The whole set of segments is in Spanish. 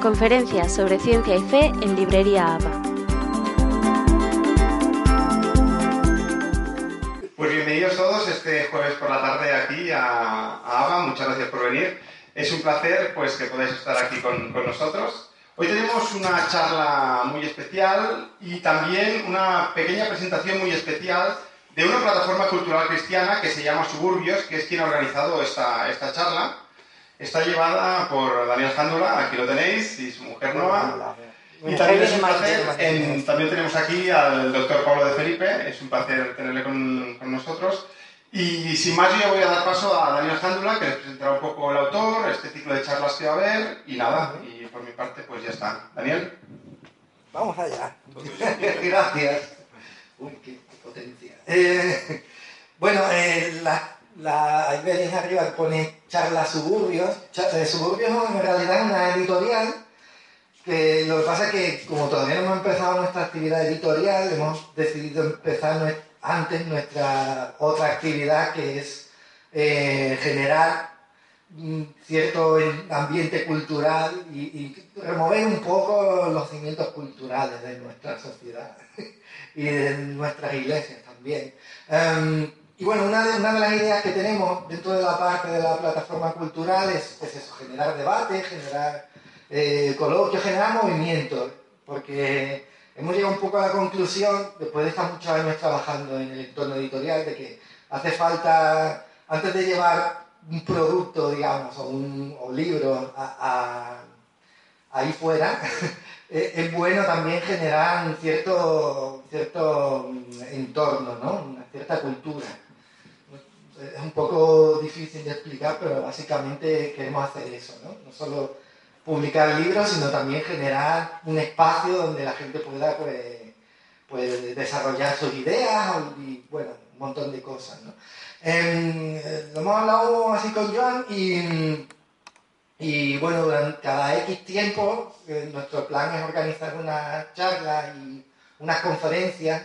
Conferencias sobre ciencia y fe en Librería ABA. Pues bienvenidos todos este jueves por la tarde aquí a, ABA. Muchas gracias por venir. Es un placer pues, que podáis estar aquí con, con nosotros. Hoy tenemos una charla muy especial y también una pequeña presentación muy especial de una plataforma cultural cristiana que se llama Suburbios, que es quien ha organizado esta, esta charla. Está llevada por Daniel Jándula, aquí lo tenéis, y su mujer Noa. Y también es un placer, también tenemos aquí al doctor Pablo de Felipe, es un placer tenerle con, con nosotros. Y sin más, yo voy a dar paso a Daniel Jándula, que les presentará un poco el autor, este ciclo de charlas que va a haber, y nada, y por mi parte, pues ya está. Daniel. Vamos allá. Gracias. Uy, qué potencia. Eh, bueno, eh, la la, ahí veis arriba pone charla suburbios. Eh, suburbios en realidad es una editorial que lo que pasa es que como todavía no hemos empezado nuestra actividad editorial, hemos decidido empezar antes nuestra otra actividad que es eh, generar cierto ambiente cultural y, remover un poco los cimientos culturales de nuestra sociedad y de nuestras iglesias también. Em, y bueno, una de, una de, las ideas que tenemos dentro de la parte de la plataforma cultural es, eso, generar debate, generar eh, coloquios, generar movimientos, porque hemos llegado un poco a la conclusión, después de estar muchos años trabajando en el entorno editorial, de que hace falta, antes de llevar un producto, digamos, o un libro ahí fuera, eh, es bueno también generar un cierto, cierto entorno, ¿no? una cierta cultura es un poco difícil de explicar, pero básicamente queremos hacer eso, ¿no? No solo publicar libros, sino también generar un espacio donde la gente pueda pues, pues desarrollar sus ideas y, bueno, un montón de cosas, ¿no? Em, lo hemos hablado así con Joan y, y bueno, durante cada X tiempo eh, nuestro plan es organizar una charla y unas conferencias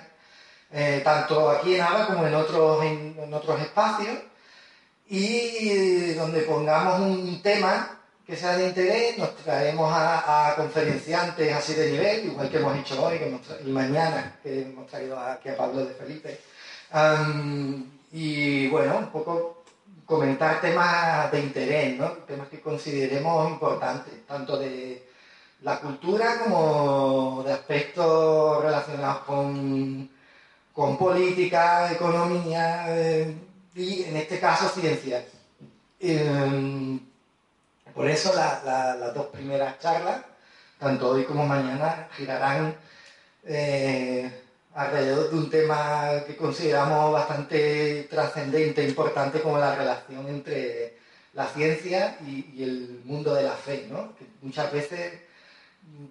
eh, tanto aquí en ABA como en otros, en, otros espacios, y donde pongamos un tema que sea de interés, nos traemos a, conferenciantes así de nivel, igual que hemos hecho hoy y mañana, que hemos traído aquí a Pablo de Felipe. y bueno, un poco comentar temas de interés, ¿no? temas que consideremos importantes, tanto de la cultura como de aspectos relacionados con con política, economía eh, y en este caso ciencias. Em, por eso las dos primeras charlas, tanto hoy como mañana, girarán eh, alrededor de un tema que consideramos bastante trascendente e importante como la relación entre la ciencia y, el mundo de la fe, ¿no? muchas veces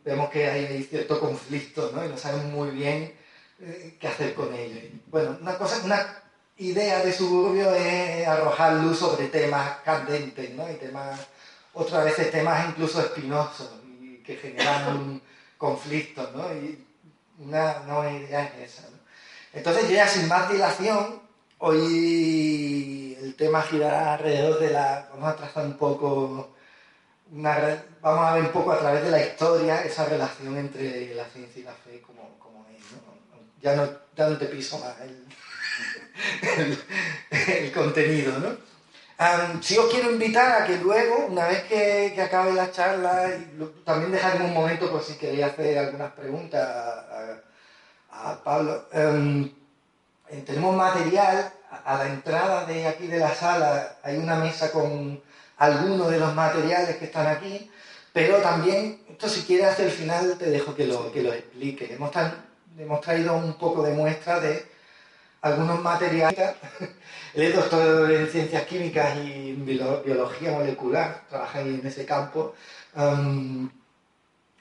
vemos que hay cierto conflicto ¿no? y no sabemos muy bien eh, qué hacer con ello. Bueno, una cosa, una idea de suburbio es arrojar luz sobre temas candentes, ¿no? Y temas, otras veces temas incluso espinosos y que generan conflictos, ¿no? Y una, una idea es esa, ¿no? Entonces yo ya sin más dilación, hoy el tema girará alrededor de la... Vamos a trazar un poco... Una, vamos a ver un poco a través de la historia esa relación entre la ciencia y la fe como, ya no, ya te piso más el, contenido, ¿no? si os quiero invitar a que luego, una vez que, acabe la charla, y también dejarme un momento por si queréis hacer algunas preguntas a, Pablo. Em, eh, tenemos material, a, la entrada de aquí de la sala hay una mesa con algunos de los materiales que están aquí, pero también, esto si quieres hacia el final te dejo que lo, que lo explique. Hemos tan, hemos traído un poco de muestra de algunos materiales. Él es doctor en ciencias químicas y biología molecular, trabaja en ese campo. Um,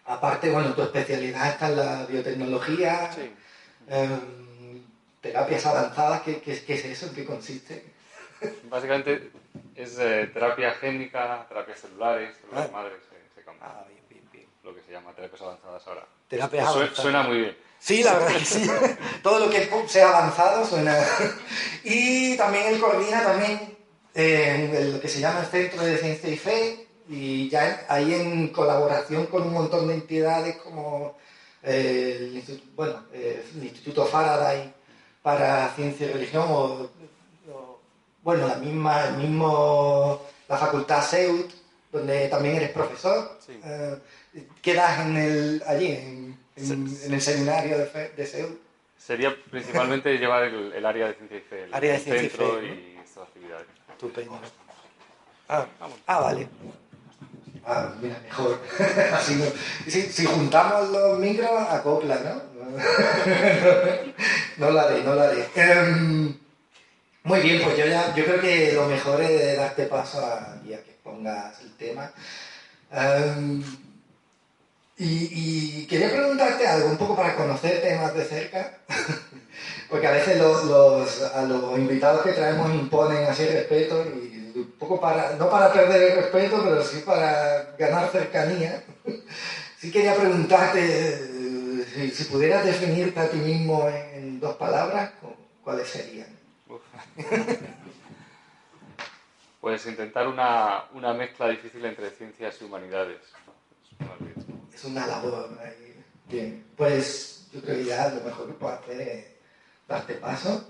aparte, bueno, tu especialidad está en la biotecnología, um, terapias avanzadas, ¿qué, es eso? ¿En qué consiste? Básicamente es eh, terapia génica, terapias celulares, células ah. madres, se, ah, bien, bien, bien. lo que se llama terapias avanzadas ahora. Terapias avanzadas. Suena muy bien. Sí, la verdad que sí. Todo lo que sea avanzado suena. Y también él coordina también eh, lo que se llama el Centro de Ciencia y Fe, y ya ahí en colaboración con un montón de entidades como eh, el, Instituto, bueno, eh, el Instituto Faraday para Ciencia y Religión o, bueno, la misma, el mismo, la Facultad SEUT, donde también eres profesor. Eh, quedas en el, allí, en, el seminario de, de SEUT. Sería principalmente llevar el, área de ciencia y fe, el, área de centro y, estas actividades. Estupendo. Ah, ah, vale. Ah, mira, mejor. si, juntamos los micros, acopla, ¿no? no lo haré, no lo haré. Em, muy bien, pues yo ya, yo creo que lo mejor es darte paso a, a que pongas el tema. Em, y, quería preguntarte algo, un poco para conocerte más de cerca, porque a veces los, a los invitados que traemos imponen así respeto y un poco para, no para perder el respeto, pero sí para ganar cercanía. Sí quería preguntarte si, pudieras definirte a ti mismo en dos palabras, ¿cuáles serían? Pues intentar una, una mezcla difícil entre ciencias y humanidades es una labor. Bien, pues yo creo que ya lo mejor que puedo hacer es darte paso.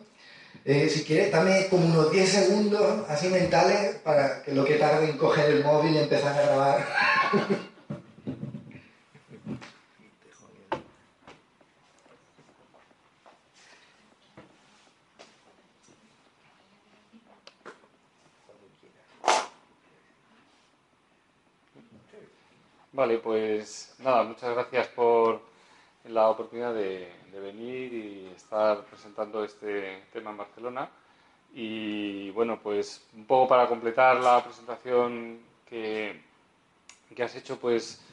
Eh, si quieres, dame como unos 10 segundos así mentales para que lo que tarde en coger el móvil y empezar a grabar. Vale, pues nada, muchas gracias por la oportunidad de, venir y estar presentando este tema en Barcelona. Y bueno, pues un poco para completar la presentación que, que has hecho, pues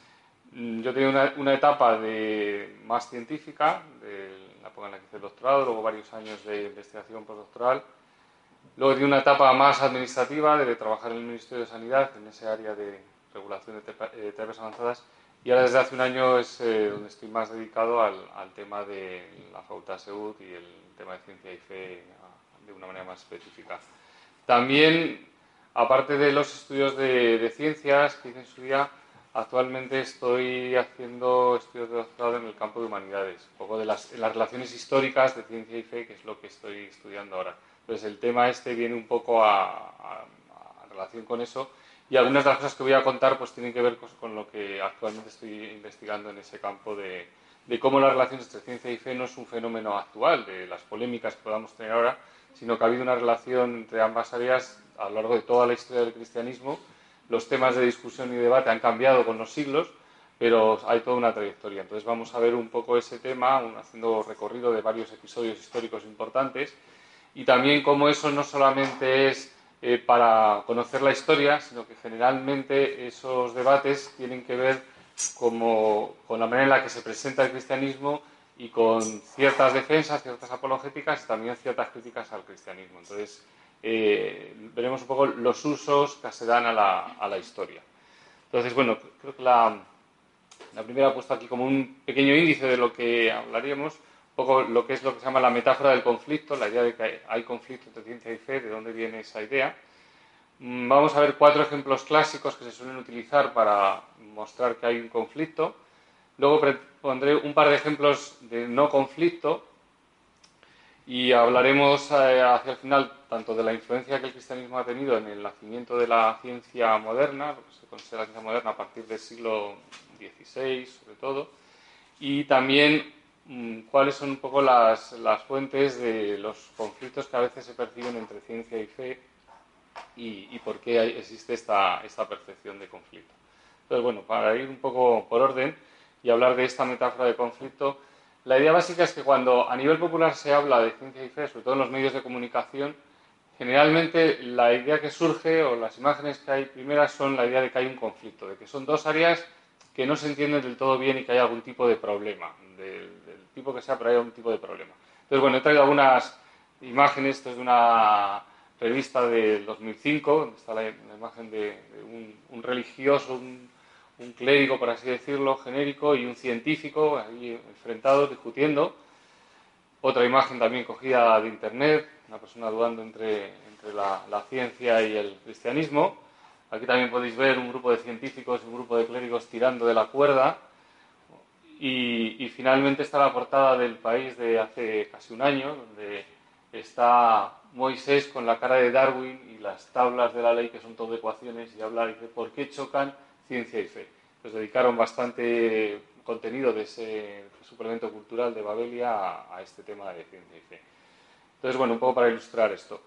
yo tenía una, una, etapa de más científica, de la época en la que hice el doctorado, luego varios años de investigación postdoctoral. Luego di una etapa más administrativa, de trabajar en el Ministerio de Sanidad, en ese área de regulación de eh, terapias avanzadas y ahora desde hace un año es eh, donde estoy más dedicado al, al, tema de la Facultad Salud y el tema de ciencia y fe ah, de una manera más específica. También, aparte de los estudios de, de ciencias que hice en su día, actualmente estoy haciendo estudios de doctorado en el campo de humanidades, un poco de las, las relaciones históricas de ciencia y fe, que es lo que estoy estudiando ahora. Entonces el tema este viene un poco a, a, a relación con eso y algunas de las cosas que voy a contar pues tienen que ver con lo que actualmente estoy investigando en ese campo de, de cómo las relaciones entre ciencia y fe no es un fenómeno actual, de las polémicas que podamos tener ahora, sino que ha habido una relación entre ambas áreas a lo largo de toda la historia del cristianismo. Los temas de discusión y debate han cambiado con los siglos, pero hay toda una trayectoria. Entonces vamos a ver un poco ese tema, haciendo recorrido de varios episodios históricos importantes, y también cómo eso no solamente es eh, para conocer la historia, sino que generalmente esos debates tienen que ver como, con la manera en la que se presenta el cristianismo y con ciertas defensas, ciertas apologéticas y también ciertas críticas al cristianismo. Entonces, eh, veremos un poco los usos que se dan a la, a la historia. Entonces, bueno, creo que la, la primera ha puesto aquí como un pequeño índice de lo que hablaríamos poco lo que es lo que se llama la metáfora del conflicto, la idea de que hay conflicto entre ciencia y fe, de dónde viene esa idea. Mm, vamos a ver cuatro ejemplos clásicos que se suelen utilizar para mostrar que hay un conflicto. Luego pondré un par de ejemplos de no conflicto y hablaremos eh, hacia el final tanto de la influencia que el cristianismo ha tenido en el nacimiento de la ciencia moderna, lo que se considera la ciencia moderna a partir del siglo XVI sobre todo, y también cuáles son un poco las, las, fuentes de los conflictos que a veces se perciben entre ciencia y fe y, por qué existe esta, esta, percepción de conflicto. Entonces, bueno, para ir un poco por orden y hablar de esta metáfora de conflicto, la idea básica es que cuando a nivel popular se habla de ciencia y fe, sobre todo en los medios de comunicación, generalmente la idea que surge o las imágenes que hay primeras son la idea de que hay un conflicto, de que son dos áreas que no se entienden del todo bien y que hay algún tipo de problema, tipo que sea, pero hay algún tipo de problema. Entonces, bueno, he traído algunas imágenes, esto es de una revista del 2005, donde está la, imagen de, un, religioso, un, clérigo, por así decirlo, genérico, y un científico ahí enfrentados, discutiendo. Otra imagen también cogida de internet, una persona dudando entre, entre la, la ciencia y el cristianismo. Aquí también podéis ver un grupo de científicos y un grupo de clérigos tirando de la cuerda. Y, finalmente está la portada del país de hace casi un año, donde está Moisés con la cara de Darwin y las tablas de la ley, que son todo ecuaciones, y habla, dice, ¿por qué chocan ciencia y fe? Pues dedicaron bastante contenido de ese suplemento cultural de Babelia a, este tema de ciencia y fe. Entonces, bueno, un poco para ilustrar esto.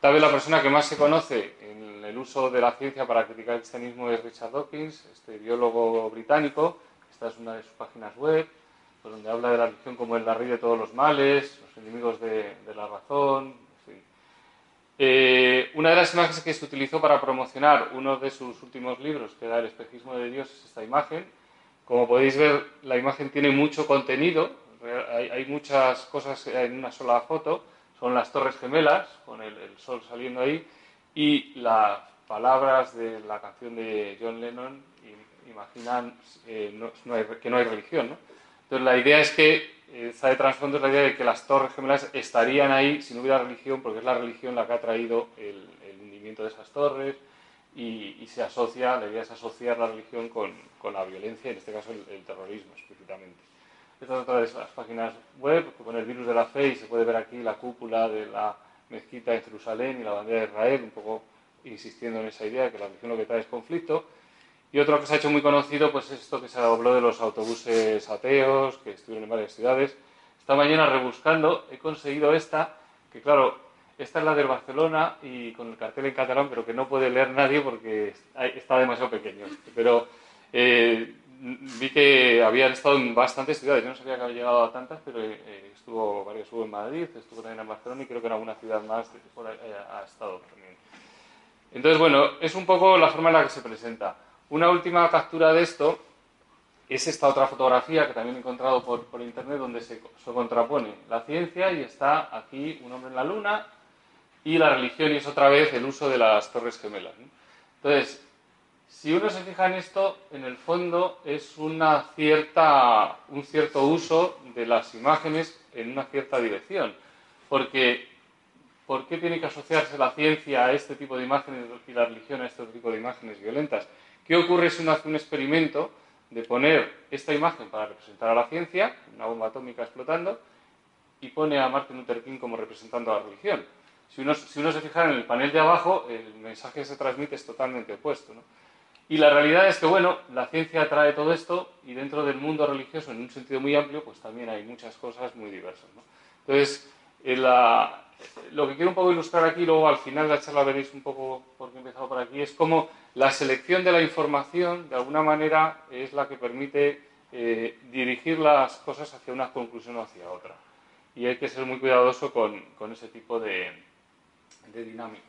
Tal vez la persona que más se conoce en el uso de la ciencia para criticar el cristianismo es Richard Dawkins, este biólogo británico. Esta es una de sus páginas web, pues, donde habla de la religión como el raíz de todos los males, los enemigos de, la razón. Eh, una de las imágenes que se utilizó para promocionar uno de sus últimos libros, que era El espejismo de Dios, es esta imagen, como podéis ver, la imagen tiene mucho contenido, hay, muchas cosas en una sola foto, son las torres gemelas, con el, sol saliendo ahí, y las palabras de la canción de John Lennon imaginan eh, que no hay religión. Entonces la idea es que, eh, está de trasfondo es la idea de que las torres gemelas estarían ahí si no hubiera religión, porque es la religión la que ha traído el, hundimiento de esas torres, y, se asocia, la idea es asociar la religión con, con la violencia, en este caso el, terrorismo explícitamente. Esta es otra de las páginas web, con el virus de la fe y se puede ver aquí la cúpula de la mezquita en Jerusalén y la bandera de Israel, un poco insistiendo en esa idea de que la religión lo que trae es conflicto. Y otro que se ha hecho muy conocido, pues es esto que se habló de los autobuses ateos, que estuvieron en varias ciudades. Esta mañana rebuscando he conseguido esta, que claro, esta es la del Barcelona y con el cartel en catalán, pero que no puede leer nadie porque está demasiado pequeño. Pero eh, vi que habían estado en bastantes ciudades. Yo no sabía que había llegado a tantas, pero eh, estuvo varios estuvo en Madrid, estuvo también en Barcelona y creo que en alguna ciudad más por eh, ha estado también. Entonces, bueno, es un poco la forma en la que se presenta. Una última captura de esto es esta otra fotografía que también he encontrado por, por internet donde se, se, contrapone la ciencia y está aquí un hombre en la luna y la religión y es otra vez el uso de las torres gemelas. Entonces, si uno se fija en esto, en el fondo es una cierta, un cierto uso de las imágenes en una cierta dirección. Porque, ¿por qué tiene que asociarse la ciencia a este tipo de imágenes y la religión a este tipo de imágenes violentas? ¿Qué ocurre si uno hace un experimento de poner esta imagen para representar a la ciencia, una bomba atómica explotando, y pone a Martin Luther King como representando a la religión? Si uno, se fija en el panel de abajo, el mensaje que se transmite es totalmente opuesto. ¿no? Y la realidad es que, bueno, la ciencia trae todo esto y dentro del mundo religioso, en un sentido muy amplio, pues también hay muchas cosas muy diversas. ¿no? Entonces, lo que quiero un poco ilustrar aquí, luego al final de la charla veréis un poco por qué he empezado por aquí, es cómo la selección de la información, de alguna manera, es la que permite eh, dirigir las cosas hacia una conclusión o hacia otra. Y hay que ser muy cuidadoso con, ese tipo de, de dinámica.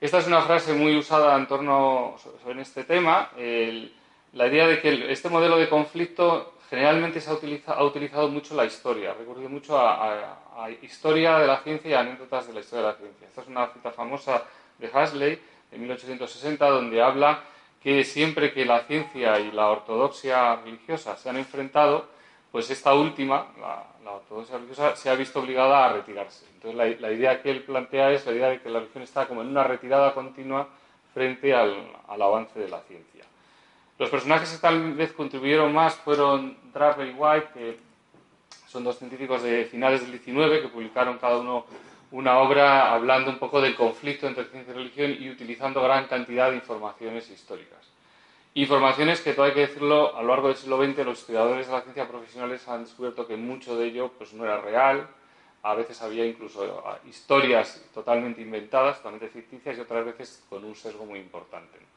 Esta es una frase muy usada en torno a este tema. la idea de que este modelo de conflicto generalmente se ha, utilizado mucho la historia, ha recurrido mucho a, historia de la ciencia y anécdotas de la historia de la ciencia. Esta es una cita famosa de Hasley de 1860 donde habla que siempre que la ciencia y la ortodoxia religiosa se han enfrentado, pues esta última, la ortodoxia religiosa, se ha visto obligada a retirarse. Entonces la, idea que él plantea es la idea de que la religión está como en una retirada continua frente al, avance de la ciencia. Los personajes que tal vez contribuyeron más fueron Draper y White, que son dos científicos de finales del 19 que publicaron cada uno una obra hablando un poco del conflicto entre ciencia y religión y utilizando gran cantidad de informaciones históricas. Informaciones que, todo hay que decirlo, a lo largo del siglo XX los estudiadores de la ciencia profesionales han descubierto que mucho de ello pues, no era real, a veces había incluso ah, historias totalmente inventadas, totalmente ficticias y otras veces con un sesgo muy importante.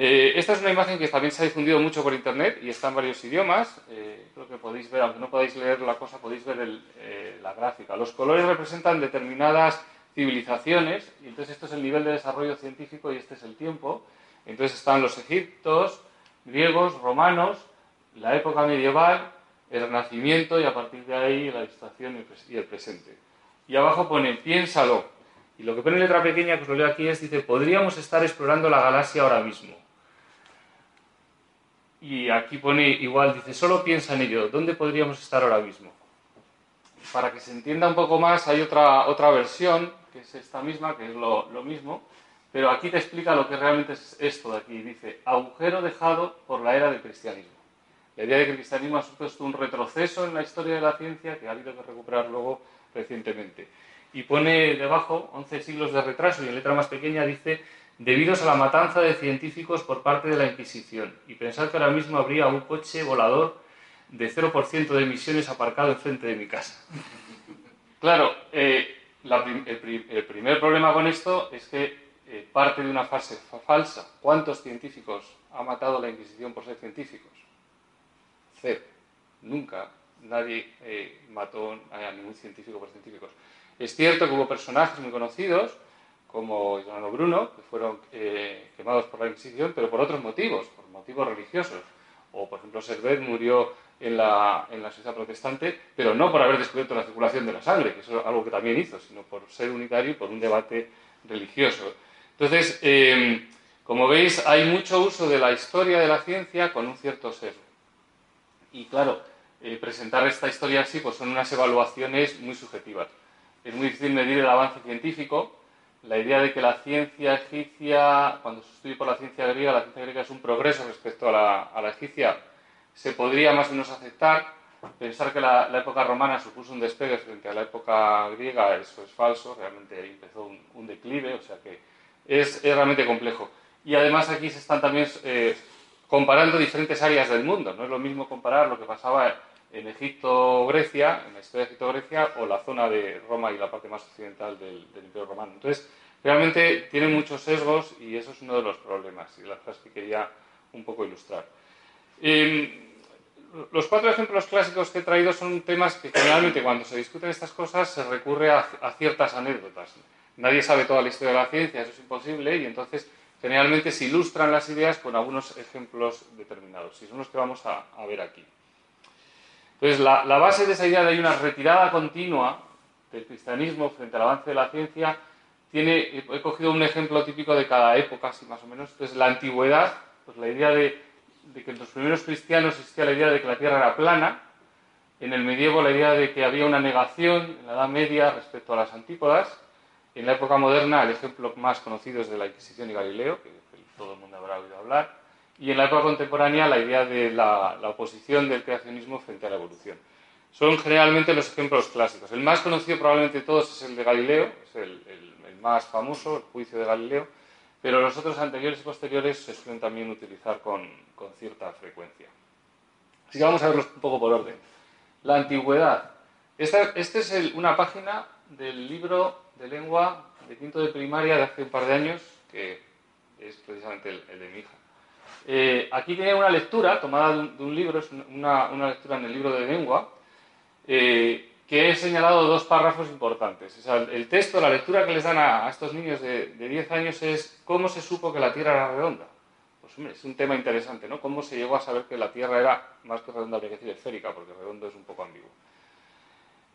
Eh, esta es una imagen que también se ha difundido mucho por internet y está en varios idiomas. Eh, creo que podéis ver, aunque no podáis leer la cosa, podéis ver eh, la gráfica. Los colores representan determinadas civilizaciones y entonces esto es el nivel de desarrollo científico y este es el tiempo. Entonces están los egiptos, griegos, romanos, la época medieval, el renacimiento y a partir de ahí la ilustración y el presente. Y abajo pone, piénsalo. Y lo que pone en letra pequeña, que os lo leo aquí, es, dice, podríamos estar explorando la galaxia ahora mismo. Y aquí pone igual, dice, solo piensa en ello, ¿dónde podríamos estar ahora mismo? Para que se entienda un poco más, hay otra, otra versión, que es esta misma, que es lo, lo mismo, pero aquí te explica lo que realmente es esto de aquí. Dice, agujero dejado por la era del cristianismo. La idea de que el cristianismo ha supuesto un retroceso en la historia de la ciencia que ha habido que recuperar luego recientemente. Y pone debajo 11 siglos de retraso y en letra más pequeña dice debidos a la matanza de científicos por parte de la Inquisición. Y pensar que ahora mismo habría un coche volador de 0% de emisiones aparcado enfrente de mi casa. Claro, eh, el, primer problema con esto es que eh, parte de una fase falsa. ¿Cuántos científicos ha matado la Inquisición por ser científicos? Cero. Nunca nadie eh, mató a ningún científico por científicos. Es cierto que hubo personajes muy conocidos, como Giordano Bruno, que fueron eh, quemados por la Inquisición, pero por otros motivos, por motivos religiosos. O, por ejemplo, Servet murió en la, en la sociedad protestante, pero no por haber descubierto la circulación de la sangre, que eso es algo que también hizo, sino por ser unitario y por un debate religioso. Entonces, em, como veis, hay mucho uso de la historia de la ciencia con un cierto sesgo. Y claro, eh, presentar esta historia así, pues son unas evaluaciones muy subjetivas. Es muy difícil medir el avance científico, la idea de que la ciencia egipcia, cuando se estudia por la ciencia griega, la ciencia griega es un progreso respecto a la, egipcia, se podría más o menos aceptar. Pensar que la, época romana supuso un despegue frente a la época griega, eso es falso, realmente empezó un, declive, o sea que es, realmente complejo. Y además aquí se están también eh, comparando diferentes áreas del mundo, no es lo mismo comparar lo que pasaba en Egipto-Grecia, en la historia de Egipto-Grecia, o la zona de Roma y la parte más occidental del, Imperio Romano. Entonces, realmente tiene muchos sesgos y eso es uno de los problemas y las cosas que quería un poco ilustrar. Em, los cuatro ejemplos clásicos que he traído son temas que generalmente cuando se discuten estas cosas se recurre a, ciertas anécdotas. Nadie sabe toda la historia de la ciencia, eso es imposible, y entonces generalmente se ilustran las ideas con algunos ejemplos determinados, y son los que vamos a ver aquí. Entonces, la, base de esa idea de una retirada continua del cristianismo frente al avance de la ciencia, tiene, he cogido un ejemplo típico de cada época, así más o menos. Entonces, la antigüedad, pues la idea de, que en los primeros cristianos existía la idea de que la Tierra era plana, en el medievo la idea de que había una negación en la Edad Media respecto a las antípodas, en la época moderna el ejemplo más conocido es de la Inquisición y Galileo, que todo el mundo habrá oído hablar, y en la época contemporánea la idea de la, oposición del creacionismo frente a la evolución. Son generalmente los ejemplos clásicos. El más conocido probablemente de todos es el de Galileo, es el, más famoso, el juicio de Galileo, pero los otros anteriores y posteriores se suelen también utilizar con, cierta frecuencia. Así que vamos a verlos un poco por orden. La antigüedad. Esta, es una página del libro de lengua de quinto de primaria de hace un par de años, que es precisamente el de mi hija. Eh, aquí tiene una lectura tomada de un, libro, es una, lectura en el libro de lengua, eh, que he señalado dos párrafos importantes. el texto, la lectura que les dan a, estos niños de, 10 años es cómo se supo que la Tierra era redonda. Pues hombre, es un tema interesante, ¿no? Cómo se llegó a saber que la Tierra era más que redonda, habría que decir esférica, porque redondo es un poco ambiguo.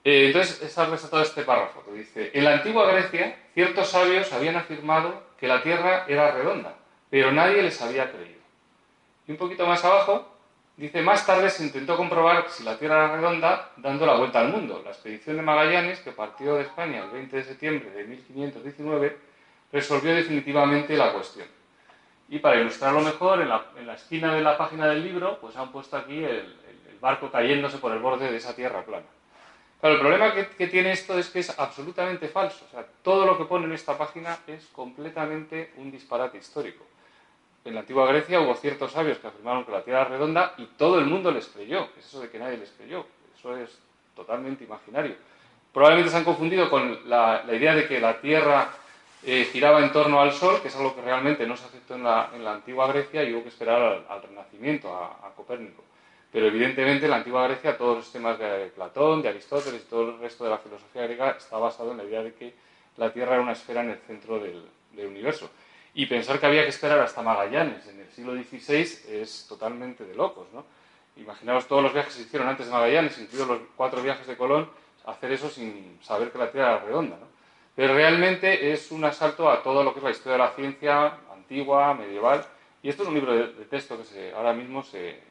Eh, entonces, está resaltado este párrafo que dice, en la antigua Grecia, ciertos sabios habían afirmado que la Tierra era redonda, pero nadie les había creído. Y un poquito más abajo dice, más tarde se intentó comprobar si la Tierra era redonda dando la vuelta al mundo. La expedición de Magallanes, que partió de España el 20 de septiembre de 1519, resolvió definitivamente la cuestión. Y para ilustrarlo mejor, en la, esquina de la página del libro, pues han puesto aquí el, barco cayéndose por el borde de esa tierra plana. Claro, el problema que, que, tiene esto es que es absolutamente falso. O sea, todo lo que pone en esta página es completamente un disparate histórico en la antigua Grecia hubo ciertos sabios que afirmaron que la Tierra era redonda y todo el mundo les creyó. Es eso de que nadie les creyó. Eso es totalmente imaginario. Probablemente se han confundido con la, idea de que la Tierra eh, giraba en torno al Sol, que es algo que realmente no se aceptó en la, antigua Grecia y hubo que esperar al, Renacimiento, a, Copérnico. Pero evidentemente en la antigua Grecia todos los temas de Platón, de Aristóteles y todo el resto de la filosofía griega está basado en la idea de que la Tierra era una esfera en el centro del universo. Y pensar que había que esperar hasta Magallanes en el siglo XVI es totalmente de locos, ¿no? Imaginaos todos los viajes que se hicieron antes de Magallanes, incluidos los cuatro viajes de Colón, hacer eso sin saber que la Tierra era redonda, ¿no? Pero realmente es un asalto a todo lo que es la historia de la ciencia antigua, medieval, y esto es un libro de, texto que se, ahora mismo se,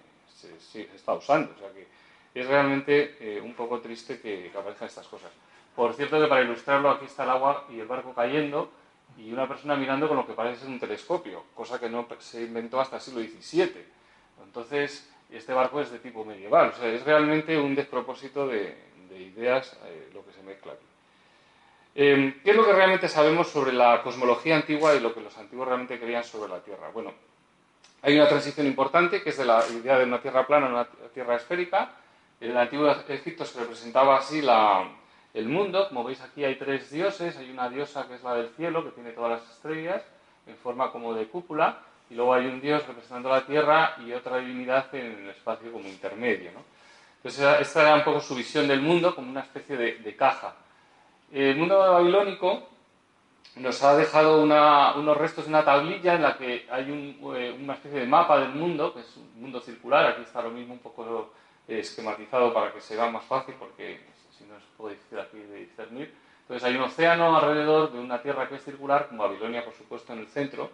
está usando, o sea que es realmente eh, un poco triste que, que aparezcan estas cosas. Por cierto que para ilustrarlo aquí está el agua y el barco cayendo, y una persona mirando con lo que parece ser un telescopio, cosa que no se inventó hasta el siglo XVII. Entonces, este barco es de tipo medieval, o sea, es realmente un despropósito de, ideas eh, lo que se mezcla aquí. Em, ¿Qué es lo que realmente sabemos sobre la cosmología antigua y lo que los antiguos realmente creían sobre la Tierra? Bueno, hay una transición importante que es de la idea de una Tierra plana a una Tierra esférica. En el antiguo Egipto se representaba así la, el mundo. Como veis aquí hay tres dioses. Hay una diosa que es la del cielo, que tiene todas las estrellas, en forma como de cúpula. Y luego hay un dios representando la Tierra y otra divinidad en el espacio como intermedio. Entonces esta era un poco su visión del mundo como una especie de caja. El mundo babilónico nos ha dejado unos restos de una tablilla en la que hay eh, una especie de mapa del mundo, que es un mundo circular, aquí está lo mismo un poco eh, esquematizado para que se vea más fácil, porque si no es poco difícil aquí de discernir. Entonces hay un océano alrededor de una tierra que es circular, con Babilonia por supuesto en el centro,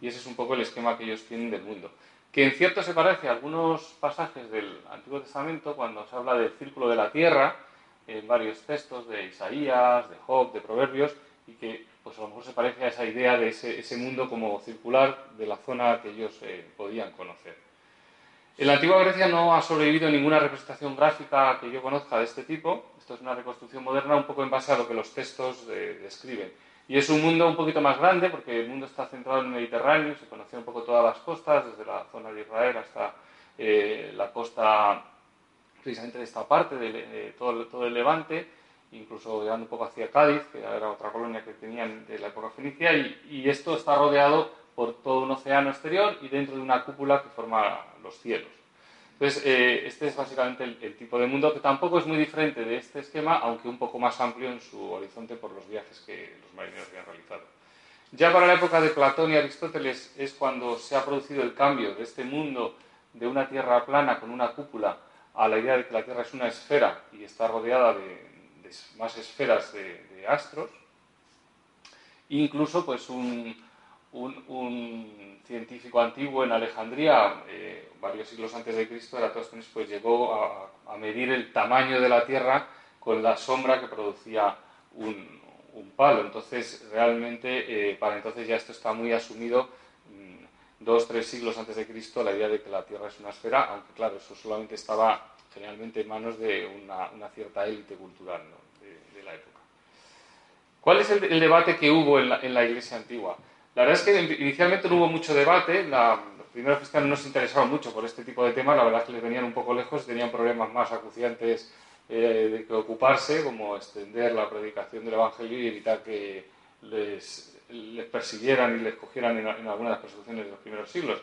y ese es un poco el esquema que ellos tienen del mundo. Que en cierto se parece a algunos pasajes del Antiguo Testamento cuando se habla del círculo de la tierra, en varios textos de Isaías, de Job, de Proverbios, y que pues a lo mejor se parece a esa idea de ese, mundo como circular de la zona que ellos eh, podían conocer. En la antigua Grecia no ha sobrevivido ninguna representación gráfica que yo conozca de este tipo. Esto es una reconstrucción moderna un poco en base a lo que los textos describen. Y es un mundo un poquito más grande porque el mundo está centrado en el Mediterráneo, se conocen un poco todas las costas, desde la zona de Israel hasta eh, la costa precisamente de esta parte, de, todo, el Levante, incluso llegando un poco hacia Cádiz, que era otra colonia que tenían de la época fenicia, y, esto está rodeado por todo un océano exterior y dentro de una cúpula que forma los cielos. Entonces, eh, este es básicamente el, tipo de mundo que tampoco es muy diferente de este esquema, aunque un poco más amplio en su horizonte por los viajes que los marineros habían realizado. Ya para la época de Platón y Aristóteles es cuando se ha producido el cambio de este mundo de una tierra plana con una cúpula a la idea de que la Tierra es una esfera y está rodeada de, más esferas de, astros. Incluso, pues, un, científico antiguo en Alejandría, eh, varios siglos antes de Cristo, Eratóstenes, pues llegó a, medir el tamaño de la Tierra con la sombra que producía un, palo. Entonces, realmente, eh, para entonces ya esto está muy asumido dos, tres siglos antes de Cristo la idea de que la Tierra es una esfera, aunque claro, eso solamente estaba generalmente en manos de una, cierta élite cultural de, la época. ¿Cuál es el, debate que hubo en la, Iglesia antigua? La verdad es que inicialmente no hubo mucho debate, los primeros cristianos no se interesaban mucho por este tipo de temas, la verdad es que les venían un poco lejos, tenían problemas más acuciantes eh, de que ocuparse, como extender la predicación del Evangelio y evitar que les persiguieran y les cogieran en, algunas de las persecuciones de los primeros siglos.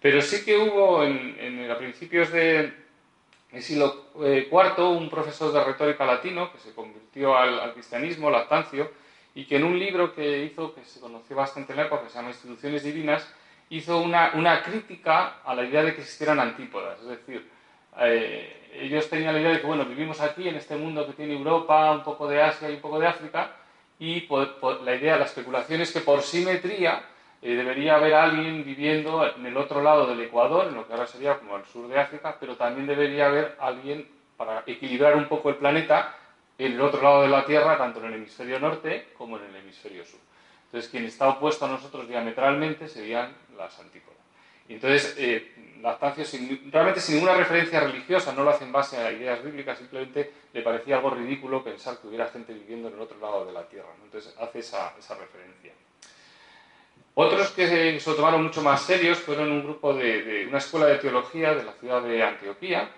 Pero sí que hubo en, a principios del siglo IV eh, un profesor de retórica latino que se convirtió al, cristianismo, Lactancio, y que en un libro que hizo, que se conoció bastante en la época, que se llama Instituciones Divinas, hizo una, una crítica a la idea de que existieran antípodas. Es decir, eh, ellos tenían la idea de que, bueno, vivimos aquí en este mundo que tiene Europa, un poco de Asia y un poco de África, y la idea, la especulación es que por simetría eh, debería haber alguien viviendo en el otro lado del Ecuador, en lo que ahora sería como el sur de África, pero también debería haber alguien para equilibrar un poco el planeta en el otro lado de la Tierra, tanto en el hemisferio norte como en el hemisferio sur. Entonces, quien está opuesto a nosotros diametralmente serían las antípodas. Entonces, eh, Lactancio, realmente sin ninguna referencia religiosa, no lo hace en base a ideas bíblicas, simplemente le parecía algo ridículo pensar que hubiera gente viviendo en el otro lado de la tierra. Entonces hace esa, referencia. Otros que se lo tomaron mucho más serios fueron un grupo de, una escuela de teología de la ciudad de Antioquía,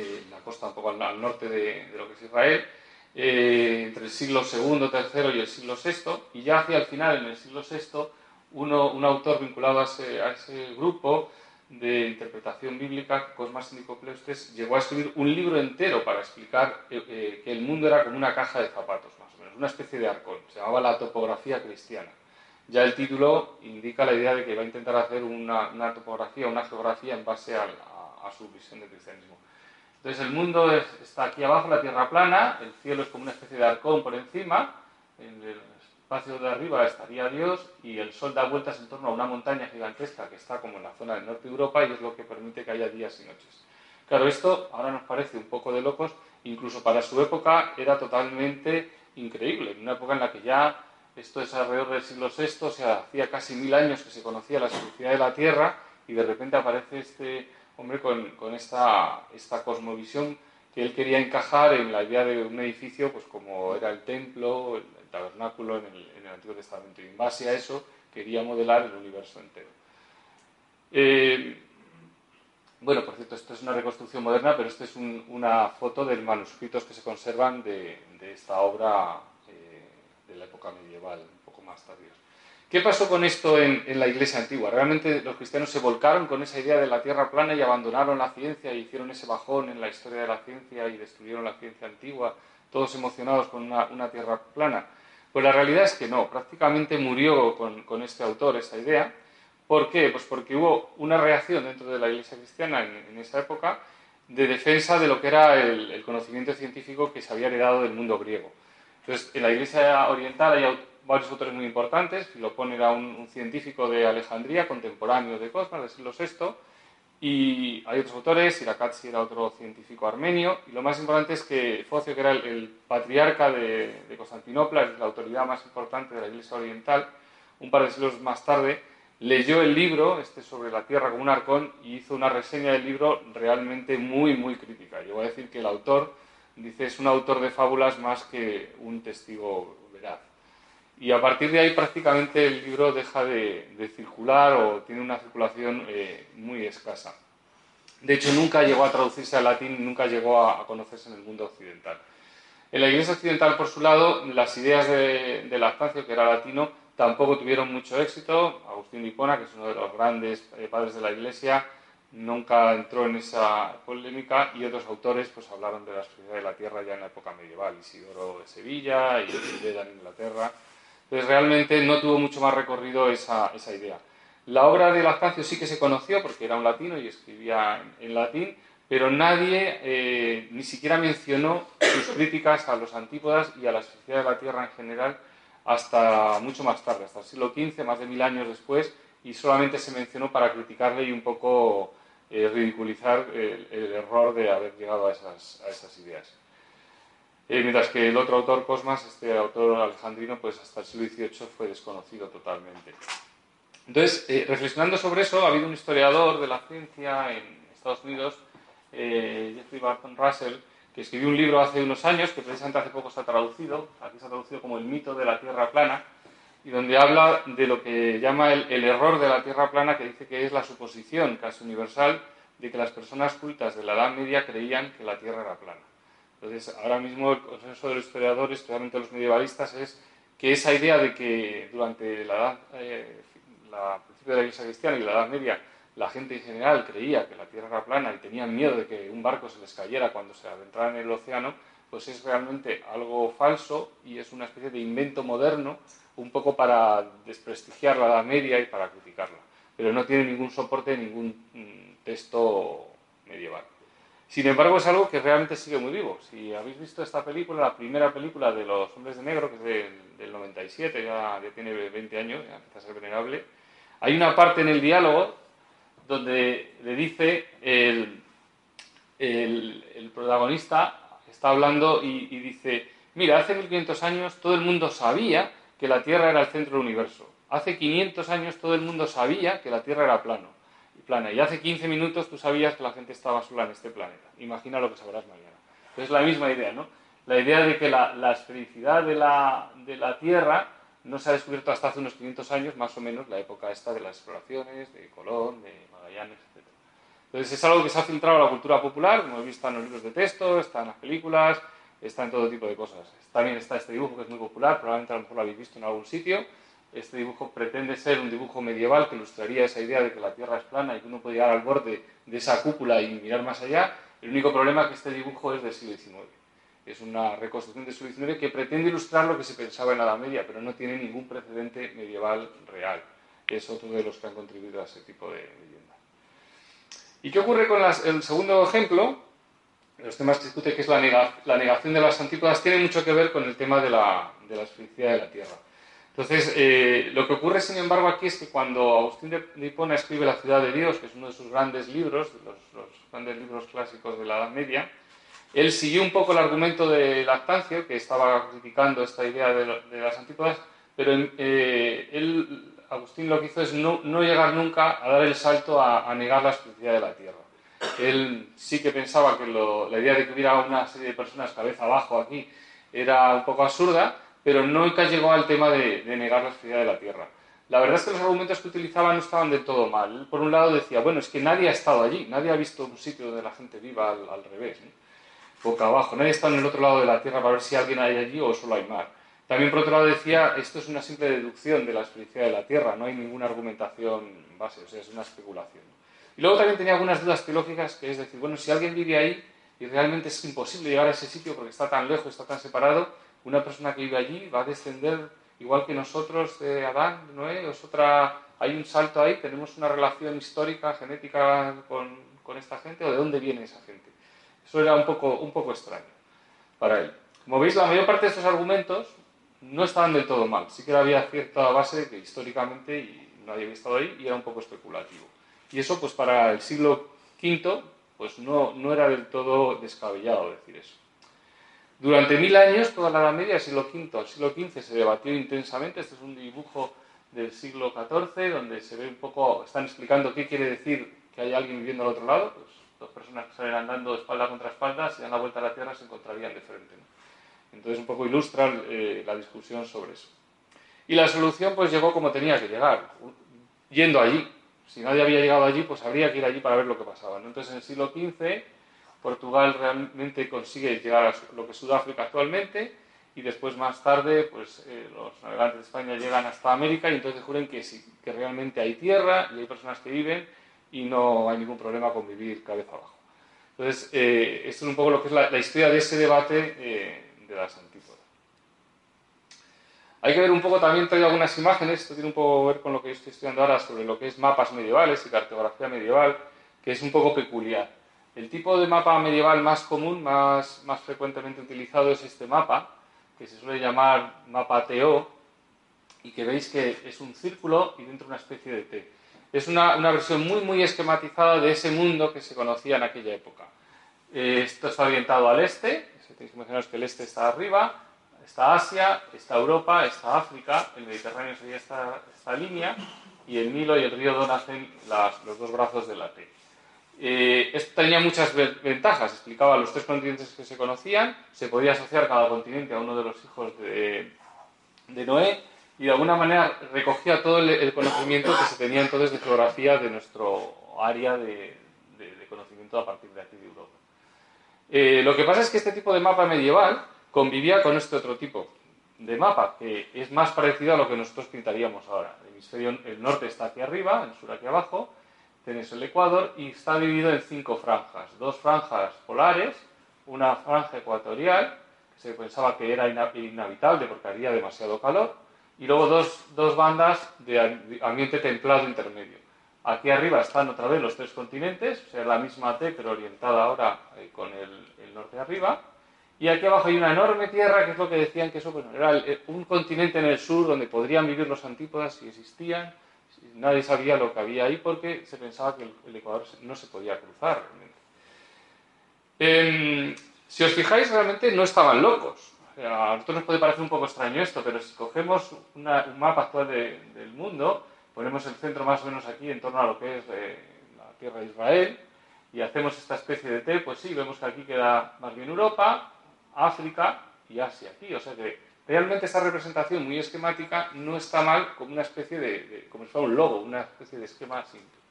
eh, la costa un poco al, norte de, lo que es Israel, eh, entre el siglo II, III y el siglo VI, y ya hacia el final, en el siglo VI, uno, un autor vinculado a ese, a ese grupo de interpretación bíblica, Cosmas Nicocleustes, llegó a escribir un libro entero para explicar eh, eh, que el mundo era como una caja de zapatos, más o menos, una especie de arcón. Se llamaba La topografía cristiana. Ya el título indica la idea de que va a intentar hacer una, topografía, una geografía en base a, su visión del cristianismo. Entonces el mundo está aquí abajo, la tierra plana, el cielo es como una especie de arcón por encima, en el espacio de arriba estaría Dios y el Sol da vueltas en torno a una montaña gigantesca que está como en la zona del norte de Europa y es lo que permite que haya días y noches. Claro, esto ahora nos parece un poco de locos, incluso para su época era totalmente increíble, en una época en la que ya esto es alrededor del siglo VI, o sea, hacía casi mil años que se conocía la esfericidad de la Tierra y de repente aparece este hombre con, esta, cosmovisión que él quería encajar en la idea de un edificio, pues como era el templo, el, tabernáculo en el, en el, Antiguo Testamento. Y en base a eso quería modelar el universo entero. Eh, bueno, por cierto, esto es una reconstrucción moderna, pero esta es una foto de manuscritos que se conservan de, esta obra eh, de la época medieval, un poco más tardía. ¿Qué pasó con esto en, la iglesia antigua? Realmente los cristianos se volcaron con esa idea de la tierra plana y abandonaron la ciencia y hicieron ese bajón en la historia de la ciencia y destruyeron la ciencia antigua, todos emocionados con una, tierra plana. Pues la realidad es que no, prácticamente murió con este autor esa idea ¿Por qué? Pues porque hubo una reacción dentro de la Iglesia cristiana en, esa época de defensa de lo que era el, conocimiento científico que se había heredado del mundo griego. Entonces, en la Iglesia oriental hay varios autores muy importantes. Filopón era un, científico de Alejandría, contemporáneo de Cosmas, del siglo VI, y hay otros autores, Irakatsi era otro científico armenio, y lo más importante es que Focio, que era el, patriarca de, Constantinopla, es la autoridad más importante de la Iglesia oriental, un par de siglos más tarde, leyó el libro, este sobre la Tierra como un arcón, y hizo una reseña del libro realmente muy, muy crítica. Voy a decir que el autor, dice, es un autor de fábulas más que un testigo. Y a partir de ahí prácticamente el libro deja de, circular o tiene una circulación eh, muy escasa. De hecho, nunca llegó a traducirse al latín, nunca llegó a, conocerse en el mundo occidental. En la Iglesia occidental, por su lado, las ideas de, de Lactancio, que era latino, tampoco tuvieron mucho éxito. Agustín Hipona, que es uno de los grandes eh, padres de la Iglesia, nunca entró en esa polémica y otros autores pues hablaron de la sociedad de la Tierra ya en la época medieval, Isidoro de Sevilla y Beda en Inglaterra. Entonces realmente no tuvo mucho más recorrido esa, esa idea. La obra de Lactancio sí que se conoció porque era un latino y escribía en, latín, pero nadie eh, ni siquiera mencionó sus críticas a los antípodas y a la sociedad de la Tierra en general hasta mucho más tarde, hasta el siglo XV, más de mil años después, y solamente se mencionó para criticarle y un poco eh, ridiculizar el, error de haber llegado a esas, a esas ideas. Eh, mientras que el otro autor, Cosmas, este autor alejandrino, pues hasta el siglo XVIII fue desconocido totalmente. Entonces, eh, reflexionando sobre eso, ha habido un historiador de la ciencia en Estados Unidos, Jeffrey Barton Russell, que escribió un libro hace unos años, que precisamente hace poco está traducido, aquí está traducido como El mito de la Tierra plana, y donde habla de lo que llama el, error de la Tierra plana, que dice que es la suposición casi universal de que las personas cultas de la Edad Media creían que la Tierra era plana. Entonces, ahora mismo el consenso de los historiadores, especialmente los medievalistas, es que esa idea de que durante la, edad, eh, la principio de la Iglesia cristiana y la Edad Media la gente en general creía que la Tierra era plana y tenían miedo de que un barco se les cayera cuando se adentrara en el océano, pues es realmente algo falso y es una especie de invento moderno, un poco para desprestigiar la Edad Media y para criticarla. Pero no tiene ningún soporte, ningún mm, texto medieval. Sin embargo, es algo que realmente sigue muy vivo. Si habéis visto esta película, la primera película de los hombres de negro, que es del, del 97, ya, ya, tiene 20 años, ya empieza a ser venerable, hay una parte en el diálogo donde le dice el, protagonista, está hablando y, dice, mira, hace 1500 años todo el mundo sabía que la Tierra era el centro del universo. Hace 500 años todo el mundo sabía que la Tierra era plano, plana. Y hace 15 minutos tú sabías que la gente estaba sola en este planeta. Imagina lo que sabrás mañana. Es la misma idea, ¿no? La idea de que la, la esfericidad de la, de la Tierra no se ha descubierto hasta hace unos 500 años, más o menos, la época esta de las exploraciones, de Colón, de Magallanes, etc. Entonces es algo que se ha filtrado a la cultura popular, como he visto en los libros de texto, está en las películas, está en todo tipo de cosas. También está este dibujo que es muy popular, probablemente a lo mejor lo habéis visto en algún sitio. Este dibujo pretende ser un dibujo medieval que ilustraría esa idea de que la Tierra es plana y que uno puede llegar al borde de esa cúpula y mirar más allá. El único problema es que este dibujo es del siglo XIX es una reconstrucción de su diccionario que pretende ilustrar lo que se pensaba en la Edad Media, pero no tiene ningún precedente medieval real. Es otro de los que han contribuido a ese tipo de leyenda. ¿Y qué ocurre con el segundo ejemplo? Los temas que discute, que es la, negación de las antípodas, tiene mucho que ver con el tema de la, de de la Tierra. Entonces, eh, lo que ocurre, sin embargo, aquí es que cuando Agustín de Hipona escribe La ciudad de Dios, que es uno de sus grandes libros, los, los grandes libros clásicos de la Edad Media, él siguió un poco el argumento de Lactancio, que estaba criticando esta idea de, las antípodas, pero eh, él, Agustín lo que hizo es no, llegar nunca a dar el salto a, negar la explicidad de la Tierra. Él sí que pensaba que la idea de que hubiera una serie de personas cabeza abajo aquí era un poco absurda, pero nunca llegó al tema de, negar la explicidad de la Tierra. La verdad es que los argumentos que utilizaba no estaban del todo mal. por un lado decía, bueno, es que nadie ha estado allí, nadie ha visto un sitio donde la gente viva al, revés, boca abajo, nadie está en el otro lado de la Tierra para ver si alguien hay allí o solo hay mar. También por otro lado decía, esto es una simple deducción de la experiencia de la Tierra, no hay ninguna argumentación base, o sea, es una especulación. Y luego también tenía algunas dudas teológicas, que es decir, bueno, si alguien vive ahí y realmente es imposible llegar a ese sitio porque está tan lejos, está tan separado, una persona que vive allí va a descender igual que nosotros de Adán, de Noé, es otra, hay un salto ahí, tenemos una relación histórica, genética con, con esta gente, o de dónde viene esa gente. Eso era un poco, un poco extraño para él. Como veis, la mayor parte de estos argumentos no estaban del todo mal. Sí que había cierta base que históricamente y nadie había estado ahí y era un poco especulativo. Y eso, pues para el siglo V, pues no, no era del todo descabellado decir eso. Durante mil años, toda la Edad Media, siglo V al siglo XV, se debatió intensamente. Este es un dibujo del siglo XIV, donde se ve un poco, están explicando qué quiere decir que hay alguien viviendo al otro lado. Pues dos personas que salen andando espalda contra espalda, si dan la vuelta a la Tierra, se encontrarían de frente. Entonces un poco ilustra eh, la discusión sobre eso. Y la solución pues llegó como tenía que llegar, yendo allí. Si nadie había llegado allí, pues habría que ir allí para ver lo que pasaba. Entonces en el siglo XV Portugal realmente consigue llegar a lo que es Sudáfrica actualmente y después más tarde pues eh, los navegantes de España llegan hasta América y entonces descubren que sí, que realmente hay tierra y hay personas que viven y no hay ningún problema con vivir cabeza abajo. Entonces, eh, esto es un poco lo que es la, historia de ese debate de las antípodas. Hay que ver un poco, también traigo algunas imágenes, esto tiene un poco que ver con lo que yo estoy estudiando ahora sobre lo que es mapas medievales y cartografía medieval, que es un poco peculiar. El tipo de mapa medieval más común, más, más frecuentemente utilizado es este mapa, que se suele llamar mapa TO, y que veis que es un círculo y dentro una especie de T. Es una, una versión muy, muy esquematizada de ese mundo que se conocía en aquella época. Eh, esto está orientado al este, tenéis que imaginaros que el este está arriba, está Asia, está Europa, está África, el Mediterráneo sería esta, esta línea, y el Nilo y el río Don hacen los dos brazos de la T. Eh, esto tenía muchas ventajas, explicaba los tres continentes que se conocían, se podía asociar cada continente a uno de los hijos de, Noé, y de alguna manera recogía todo el, conocimiento que se tenía entonces de geografía de nuestro área de, de conocimiento a partir de aquí de Europa. Eh, lo que pasa es que este tipo de mapa medieval convivía con este otro tipo de mapa, que es más parecido a lo que nosotros pintaríamos ahora. El hemisferio el norte está aquí arriba, el sur aquí abajo, tenéis el Ecuador y está dividido en cinco franjas. Dos franjas polares, una franja ecuatorial, que se pensaba que era inhabitable porque haría demasiado calor, y luego dos, dos bandas de ambiente templado intermedio. Aquí arriba están otra vez los tres continentes, o sea, la misma T, pero orientada ahora eh, con el, norte arriba. Y aquí abajo hay una enorme tierra, que es lo que decían que eso era eh, un continente en el sur donde podrían vivir los antípodas si existían. Nadie sabía lo que había ahí porque se pensaba que el, Ecuador no se podía cruzar realmente. Em, si os fijáis, realmente no estaban locos. a nosotros nos puede parecer un poco extraño esto, pero si cogemos un mapa actual del mundo, ponemos el centro más o menos aquí en torno a lo que es eh, la tierra de Israel y hacemos esta especie de T, pues sí, vemos que aquí queda más bien Europa, África y Asia aquí. O sea que realmente esta representación muy esquemática no está mal como una especie de, como si fuera un logo, una especie de esquema simple.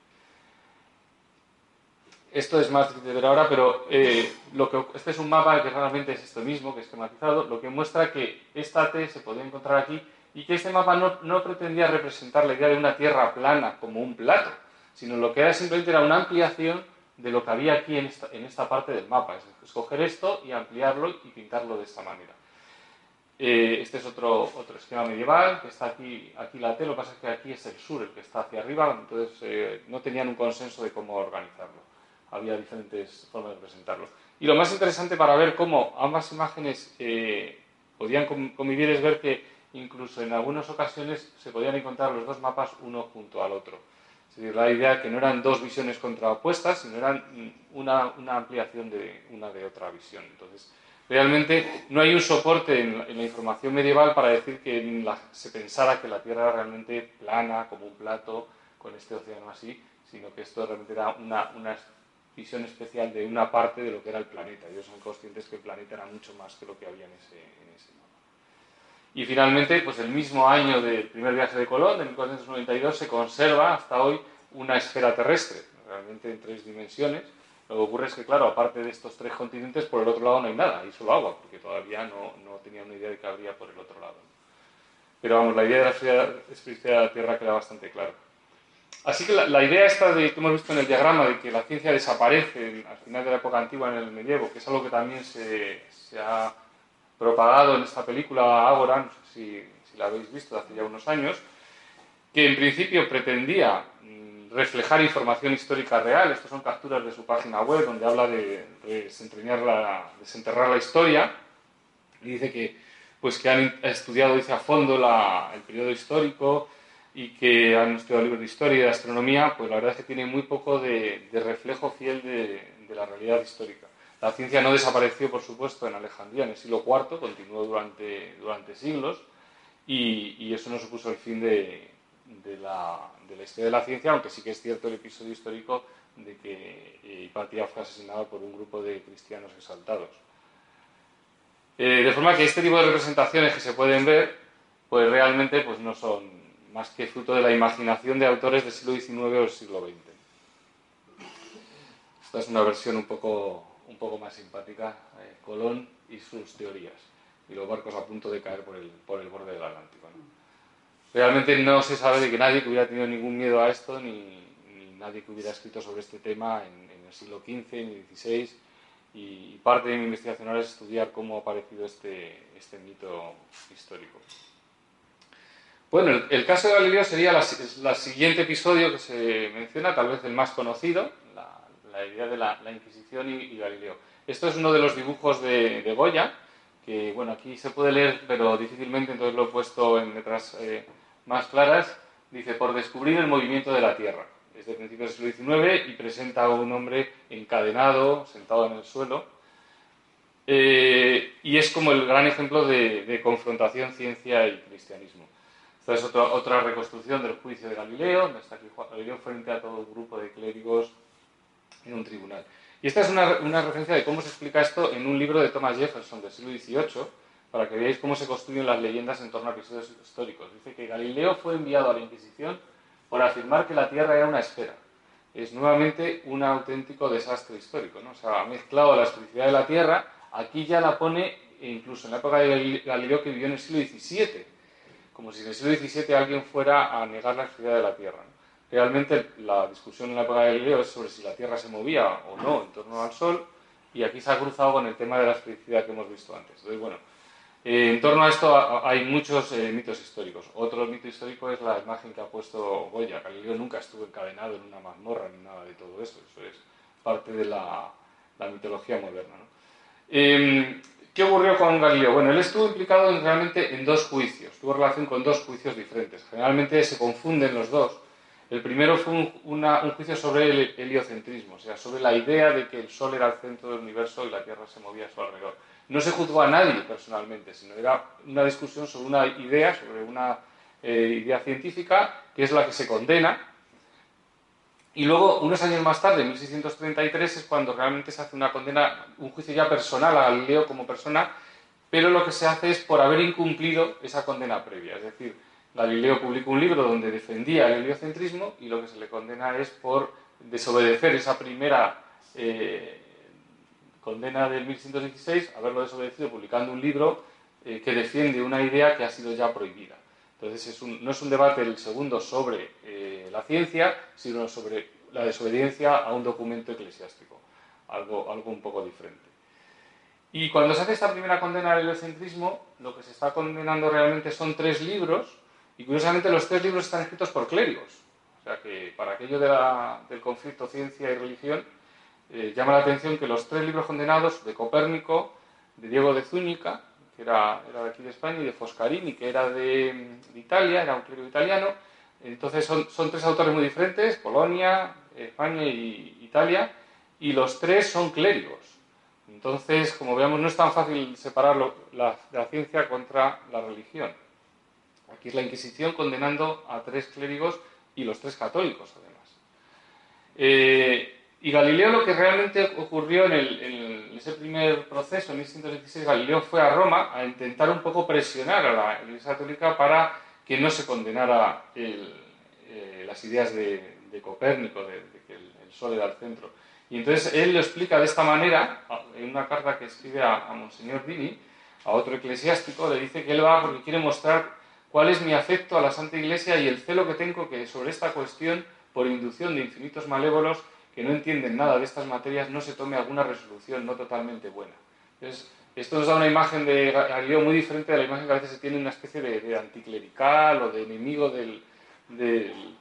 Esto es más difícil de ver ahora, pero eh, este es un mapa que realmente es esto mismo, que es esquematizado, lo que muestra que esta T se podría encontrar aquí y que este mapa no, pretendía representar la idea de una tierra plana como un plato, sino lo que era simplemente era una ampliación de lo que había aquí en esta, en esta parte del mapa, es escoger esto y ampliarlo y pintarlo de esta manera. Eh, este es otro, otro esquema medieval, que está aquí, aquí la T, lo que pasa es que aquí es el sur, el que está hacia arriba, entonces eh, no tenían un consenso de cómo organizarlo. Había diferentes formas de representarlo. Y lo más interesante para ver cómo ambas imágenes eh, podían convivir es ver que incluso en algunas ocasiones se podían encontrar los dos mapas uno junto al otro. Es decir, la idea que no eran dos visiones contrapuestas, sino eran una, ampliación de una de otra visión. Entonces, Realmente no hay un soporte en, la información medieval para decir que se pensara que la Tierra era realmente plana, como un plato, con este océano así, sino que esto realmente era una, visión especial de una parte de lo que era el planeta. Ellos son conscientes que el planeta era mucho más que lo que había en ese, en ese mapa. Y finalmente, pues el mismo año del primer viaje de Colón, de 1492, se conserva hasta hoy una esfera terrestre, realmente en tres dimensiones, lo que ocurre es que, claro, aparte de estos tres continentes, por el otro lado no hay nada, hay solo agua, porque todavía no, no tenía una idea de que habría por el otro lado. Pero vamos, la idea de la esfericidad de la Tierra queda bastante clara. Así que la, idea esta de, que hemos visto en el diagrama de que la ciencia desaparece al final de la época antigua en el medievo, que es algo que también se, se ha propagado en esta película Ágora, no sé si, si la habéis visto hace ya unos años, que en principio pretendía reflejar información histórica real. Estas son capturas de su página web donde habla de, la, desenterrar la historia y dice que, pues, que han estudiado dice, a fondo el periodo histórico y que han estudiado libros de historia y de astronomía, pues la verdad es que tiene muy poco de, reflejo fiel de, la realidad histórica. La ciencia no desapareció, por supuesto, en Alejandría en el siglo IV, continuó durante, durante siglos y, y eso no supuso el fin de, de la, de la historia de la ciencia, aunque sí que es cierto el episodio histórico de que eh, Hipatia fue asesinado por un grupo de cristianos exaltados. Eh, de forma que este tipo de representaciones que se pueden ver, pues realmente pues no son más que fruto de la imaginación de autores del siglo XIX o del siglo XX. Esta es una versión un poco, un poco más simpática, eh, Colón y sus teorías, y los barcos a punto de caer por el, por el borde del Atlántico. Realmente no se sabe de que nadie que hubiera tenido ningún miedo a esto, ni, nadie que hubiera escrito sobre este tema en, el siglo XV ni XVI. Y parte de mi investigación ahora es estudiar cómo ha aparecido este, este mito histórico. Bueno, el, caso de Galileo sería el siguiente episodio que se menciona, tal vez el más conocido, la, idea de la, Inquisición y, Galileo. Esto es uno de los dibujos de, Goya, que bueno, aquí se puede leer, pero difícilmente, entonces lo he puesto en letras eh, más claras, dice, por descubrir el movimiento de la Tierra. Es de principios del siglo XIX y presenta a un hombre encadenado, sentado en el suelo. Eh, y es como el gran ejemplo de, confrontación ciencia y cristianismo. Esta es otra, otra reconstrucción del juicio de Galileo, donde está aquí Galileo frente a todo un grupo de clérigos en un tribunal. Y esta es una, una referencia de cómo se explica esto en un libro de Thomas Jefferson del siglo XVIII, para que veáis cómo se construyen las leyendas en torno a episodios históricos. Dice que Galileo fue enviado a la Inquisición por afirmar que la Tierra era una esfera. Es nuevamente un auténtico desastre histórico. ¿no? O sea, ha mezclado la esfericidad de la Tierra, aquí ya la pone incluso en la época de Galileo que vivió en el siglo XVII, como si en el siglo XVII alguien fuera a negar la esfericidad de la Tierra. Realmente la discusión en la época de Galileo es sobre si la Tierra se movía o no en torno al Sol, y aquí se ha cruzado con el tema de la esfericidad que hemos visto antes. Entonces, bueno, eh, en torno a esto hay muchos eh, mitos históricos. Otro mito histórico es la imagen que ha puesto Goya. Galileo nunca estuvo encadenado en una mazmorra ni nada de todo eso. Eso es parte de la, mitología moderna. Em, ¿Qué ocurrió con Galileo? Bueno, él estuvo implicado realmente en dos juicios. Tuvo relación con dos juicios diferentes. Generalmente se confunden los dos. El primero fue un, un juicio sobre el heliocentrismo, o sea, sobre la idea de que el Sol era el centro del universo y la Tierra se movía a su alrededor no se juzgó a nadie personalmente, sino era una discusión sobre una idea, sobre una eh, idea científica, que es la que se condena. Y luego, unos años más tarde, en 1633, es cuando realmente se hace una condena, un juicio ya personal a Galileo como persona, pero lo que se hace es por haber incumplido esa condena previa. Es decir, Galileo publicó un libro donde defendía el heliocentrismo y lo que se le condena es por desobedecer esa primera eh, condena del 1116 haberlo desobedecido publicando un libro eh, que defiende una idea que ha sido ya prohibida. Entonces no es un debate el segundo sobre eh, la ciencia, sino sobre la desobediencia a un documento eclesiástico, algo, algo un poco diferente. Y cuando se hace esta primera condena al heliocentrismo, lo que se está condenando realmente son tres libros, y curiosamente los tres libros están escritos por clérigos. O sea que para aquello del conflicto ciencia y religión, eh, llama la atención que los tres libros condenados de Copérnico, de Diego de Zúñiga, que era, de aquí de España, y de Foscarini, que era de, Italia, era un clérigo italiano, entonces son, tres autores muy diferentes, Polonia, España y Italia, y los tres son clérigos. Entonces, como veamos, no es tan fácil separar la, la ciencia contra la religión. Aquí es la Inquisición condenando a tres clérigos y los tres católicos, además. Eh, y Galileo lo que realmente ocurrió en, ese primer proceso, en 1616, Galileo fue a Roma a intentar un poco presionar a la Iglesia Católica para que no se condenara eh, las ideas de, Copérnico, de, que el, Sol era el centro. Y entonces él lo explica de esta manera, en una carta que escribe a, a Monseñor Dini, a otro eclesiástico, le dice que él va porque quiere mostrar cuál es mi afecto a la Santa Iglesia y el celo que tengo que sobre esta cuestión, por inducción de infinitos malévolos que no entienden nada de estas materias, no se tome alguna resolución no totalmente buena. Entonces, esto nos da una imagen de Galileo muy diferente de la imagen que a veces se tiene una especie de, anticlerical o de enemigo del,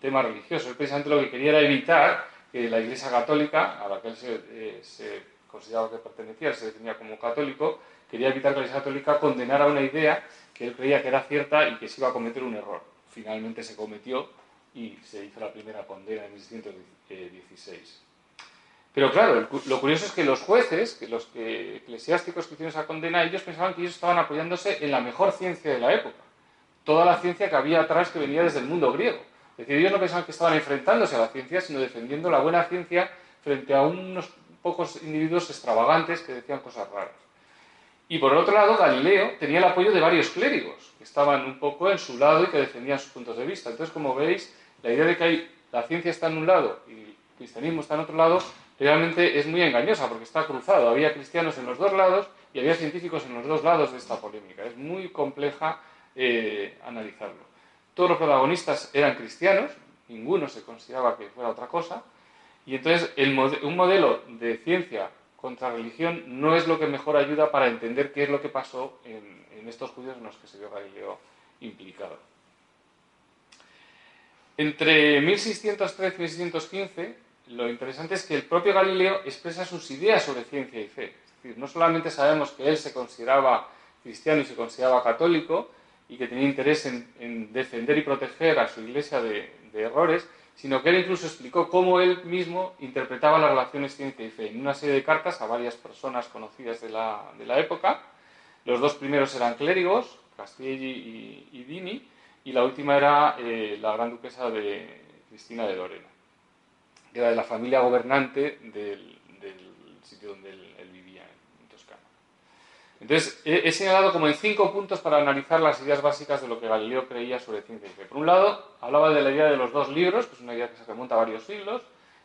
tema religioso. Él precisamente lo que quería era evitar que la Iglesia Católica, a la que él se, eh, se consideraba que pertenecía, se definía como católico, quería evitar que la Iglesia Católica condenara una idea que él creía que era cierta y que se iba a cometer un error. Finalmente se cometió y se hizo la primera condena en 1616. Pero claro, lo curioso es que los jueces, que los eclesiásticos que hicieron esa condena, ellos pensaban que ellos estaban apoyándose en la mejor ciencia de la época. Toda la ciencia que había atrás que venía desde el mundo griego. Es decir, ellos no pensaban que estaban enfrentándose a la ciencia, sino defendiendo la buena ciencia frente a unos pocos individuos extravagantes que decían cosas raras. Y por otro lado, Galileo tenía el apoyo de varios clérigos, que estaban un poco en su lado y que defendían sus puntos de vista. Entonces, como veis, la idea de que la ciencia está en un lado y el cristianismo está en otro lado, realmente es muy engañosa porque está cruzado. Había cristianos en los dos lados y había científicos en los dos lados de esta polémica. Es muy compleja eh, analizarlo. Todos los protagonistas eran cristianos, ninguno se consideraba que fuera otra cosa, y entonces un modelo de ciencia contra religión no es lo que mejor ayuda para entender qué es lo que pasó en, estos judíos en los que se vio Galileo implicado. Entre 1613 y 1615, lo interesante es que el propio Galileo expresa sus ideas sobre ciencia y fe. Es decir, no solamente sabemos que él se consideraba cristiano y se consideraba católico y que tenía interés en, defender y proteger a su iglesia de errores, sino que él incluso explicó cómo él mismo interpretaba las relaciones ciencia y fe en una serie de cartas a varias personas conocidas de la, de la época. Los dos primeros eran clérigos, Castelli y, Dini, y la última era eh, la gran duquesa de Cristina de Lorena, que era de la familia gobernante del, sitio donde él entonces, he, señalado como en cinco puntos para analizar las ideas básicas de lo que Galileo creía sobre ciencia y fe. Por un lado, hablaba de la idea de los dos libros, que es una idea que se remonta a varios siglos,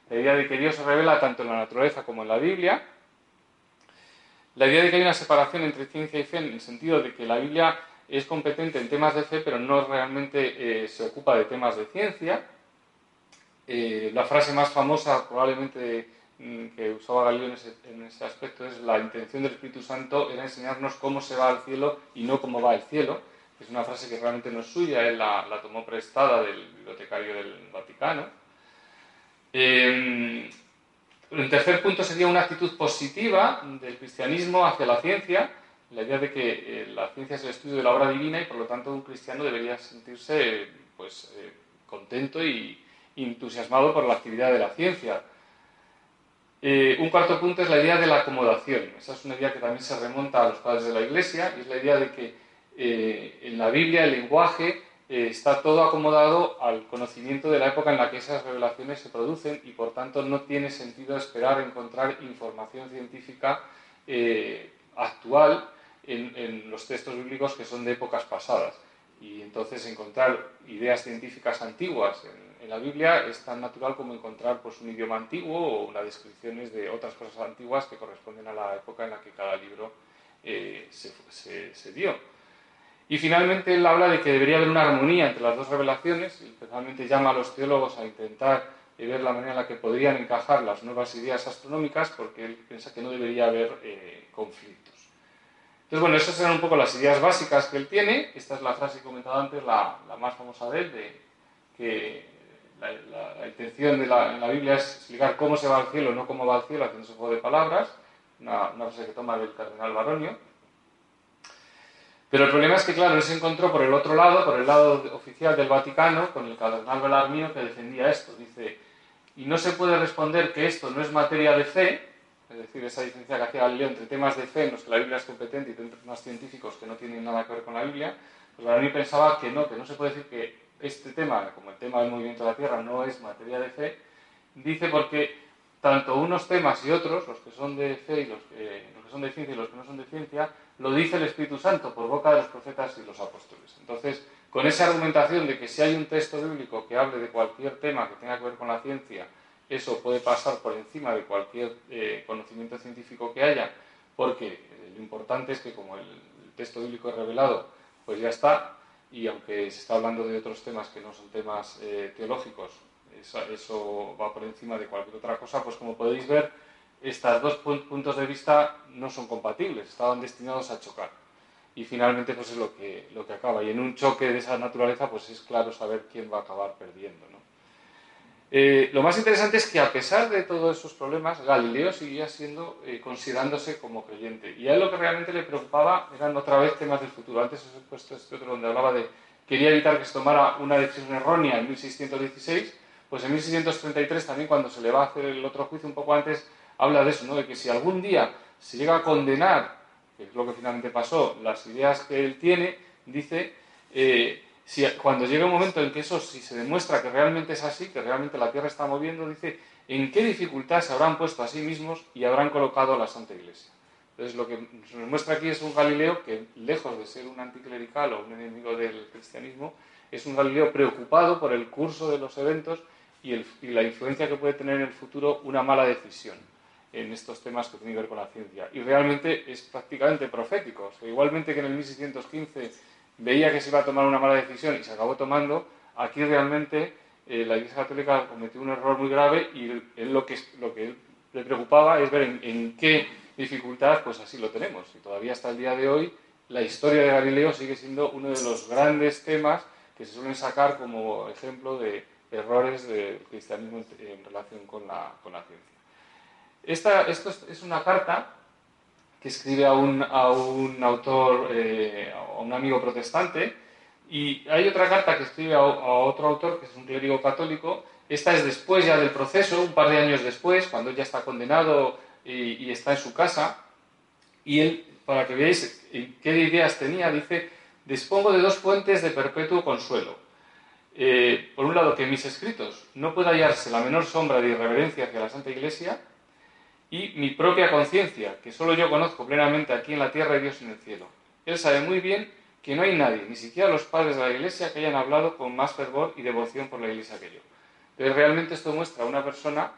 la idea de que Dios se revela tanto en la naturaleza como en la Biblia, la idea de que hay una separación entre ciencia y fe en el sentido de que la Biblia es competente en temas de fe, pero no realmente eh, se ocupa de temas de ciencia. Eh, la frase más famosa probablemente Mm, que usaba Galileo en ese, aspecto es la intención del Espíritu Santo era enseñarnos cómo se va al cielo y no cómo va el cielo. Es una frase que realmente no es suya, él la, tomó prestada del bibliotecario del Vaticano. Eh, el tercer punto sería una actitud positiva del cristianismo hacia la ciencia, la idea de que eh, la ciencia es el estudio de la obra divina y por lo tanto un cristiano debería sentirse pues, eh, contento y entusiasmado por la actividad de la ciencia. Eh, un cuarto punto es la idea de la acomodación. Esa es una idea que también se remonta a los padres de la Iglesia y es la idea de que en la Biblia el lenguaje está todo acomodado al conocimiento de la época en la que esas revelaciones se producen y por tanto no tiene sentido esperar encontrar información científica actual en, los textos bíblicos que son de épocas pasadas. Y entonces encontrar ideas científicas antiguas en la Biblia es tan natural como encontrar pues, un idioma antiguo o unas descripciones de otras cosas antiguas que corresponden a la época en la que cada libro eh, se, dio. Y finalmente él habla de que debería haber una armonía entre las dos revelaciones y especialmente llama a los teólogos a intentar eh, ver la manera en la que podrían encajar las nuevas ideas astronómicas porque él piensa que no debería haber eh, conflictos. Entonces, bueno, esas eran un poco las ideas básicas que él tiene. Esta es la frase que he comentado antes, la, más famosa de él, de que la, intención de la, en la Biblia es explicar cómo se va al cielo, no cómo va al cielo, haciendo ese juego de palabras, una, una frase que toma del cardenal Baronio. Pero el problema es que, claro, él se encontró por el otro lado, por el lado oficial del Vaticano, con el cardenal Belarmino que defendía esto. Dice, y no se puede responder que esto no es materia de fe, es decir, esa diferencia que hacía Galileo entre temas de fe en los que la Biblia es competente y temas científicos que no tienen nada que ver con la Biblia, pues Galileo pensaba que no, que no se puede decir que este tema, como el tema del movimiento de la Tierra, no es materia de fe, dice porque tanto unos temas y otros, los que son de fe y los que, los que son de ciencia y los que no son de ciencia, lo dice el Espíritu Santo por boca de los profetas y los apóstoles. Entonces, con esa argumentación de que si hay un texto bíblico que hable de cualquier tema que tenga que ver con la ciencia, eso puede pasar por encima de cualquier eh, conocimiento científico que haya, porque eh, lo importante es que como el, texto bíblico es revelado, pues ya está, y aunque se está hablando de otros temas que no son temas eh, teológicos, eso, va por encima de cualquier otra cosa, pues como podéis ver, estos dos puntos de vista no son compatibles, estaban destinados a chocar. Y finalmente pues es lo que, lo que acaba. Y en un choque de esa naturaleza pues es claro saber quién va a acabar perdiendo. Eh, lo más interesante es que a pesar de todos esos problemas, Galileo seguía siendo, eh, considerándose como creyente. Y a él lo que realmente le preocupaba eran otra vez temas del futuro. Antes os he puesto este otro donde hablaba de quería evitar que se tomara una decisión errónea en 1616, pues en 1633 también cuando se le va a hacer el otro juicio un poco antes, habla de eso, ¿no? de que si algún día se llega a condenar, que es lo que finalmente pasó, las ideas que él tiene, dice, eh, si, cuando llegue un momento en que eso, si se demuestra que realmente es así, que realmente la Tierra está moviendo, dice, ¿en qué dificultad se habrán puesto a sí mismos y habrán colocado a la Santa Iglesia? Entonces, lo que nos muestra aquí es un Galileo que, lejos de ser un anticlerical o un enemigo del cristianismo, es un Galileo preocupado por el curso de los eventos y, el, y la influencia que puede tener en el futuro una mala decisión en estos temas que tienen que ver con la ciencia. Y realmente es prácticamente profético. O sea, igualmente que en el 1615 veía que se iba a tomar una mala decisión y se acabó tomando, aquí realmente eh, la Iglesia Católica cometió un error muy grave y él, lo, que, lo que le preocupaba es ver en, qué dificultad, pues así lo tenemos. Y todavía hasta el día de hoy la historia de Galileo sigue siendo uno de los grandes temas que se suelen sacar como ejemplo de errores del cristianismo en, relación con la, con la ciencia. Esta, esto es una carta que escribe a un, a un autor, eh, a un amigo protestante, y hay otra carta que escribe a, otro autor, que es un clérigo católico. Esta es después ya del proceso, un par de años después, cuando ya está condenado y, está en su casa. Y él, para que veáis qué ideas tenía, dice, dispongo de dos fuentes de perpetuo consuelo. Eh, por un lado, que en mis escritos no pueda hallarse la menor sombra de irreverencia hacia la Santa Iglesia, y mi propia conciencia, que solo yo conozco plenamente aquí en la tierra y Dios en el cielo. Él sabe muy bien que no hay nadie, ni siquiera los padres de la Iglesia, que hayan hablado con más fervor y devoción por la Iglesia que yo. Entonces realmente esto muestra a una persona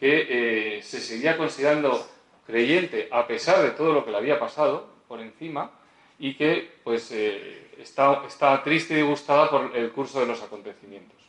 que eh, se seguía considerando creyente a pesar de todo lo que le había pasado por encima y que pues eh, está, está triste y disgustada por el curso de los acontecimientos.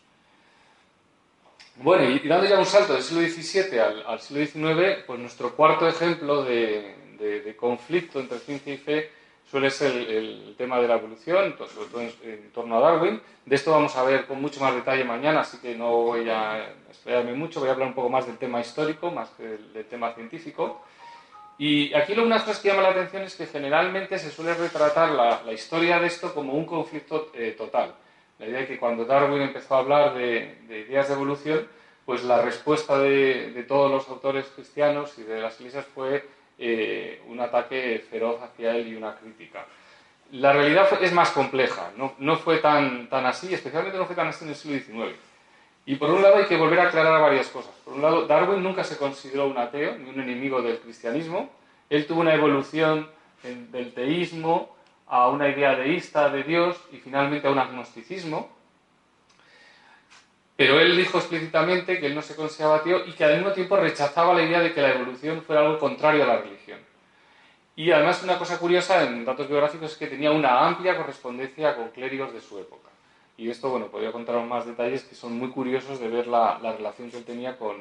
Bueno, y dando ya un salto del siglo XVII al, siglo XIX, pues nuestro cuarto ejemplo de, conflicto entre ciencia y fe suele ser el, tema de la evolución, sobre todo en, torno a Darwin. De esto vamos a ver con mucho más detalle mañana, así que no voy a esperarme mucho, voy a hablar un poco más del tema histórico, más que del, tema científico. Y aquí lo una cosa que llama la atención es que generalmente se suele retratar la, historia de esto como un conflicto eh, total. La idea es que cuando Darwin empezó a hablar de, ideas de evolución, pues la respuesta de, todos los autores cristianos y de las iglesias fue eh, un ataque feroz hacia él y una crítica. La realidad es más compleja, no, no, fue tan, tan así, especialmente no fue tan así en el siglo XIX. Y por un lado hay que volver a aclarar varias cosas. Por un lado, Darwin nunca se consideró un ateo ni un enemigo del cristianismo. Él tuvo una evolución del teísmo a una idea deísta de Dios y finalmente a un agnosticismo. Pero él dijo explícitamente que él no se consideraba ateo y que al mismo tiempo rechazaba la idea de que la evolución fuera algo contrario a la religión. Y además una cosa curiosa en datos biográficos es que tenía una amplia correspondencia con clérigos de su época. Y esto, bueno, podría contaros más detalles que son muy curiosos de ver la, relación que él tenía con,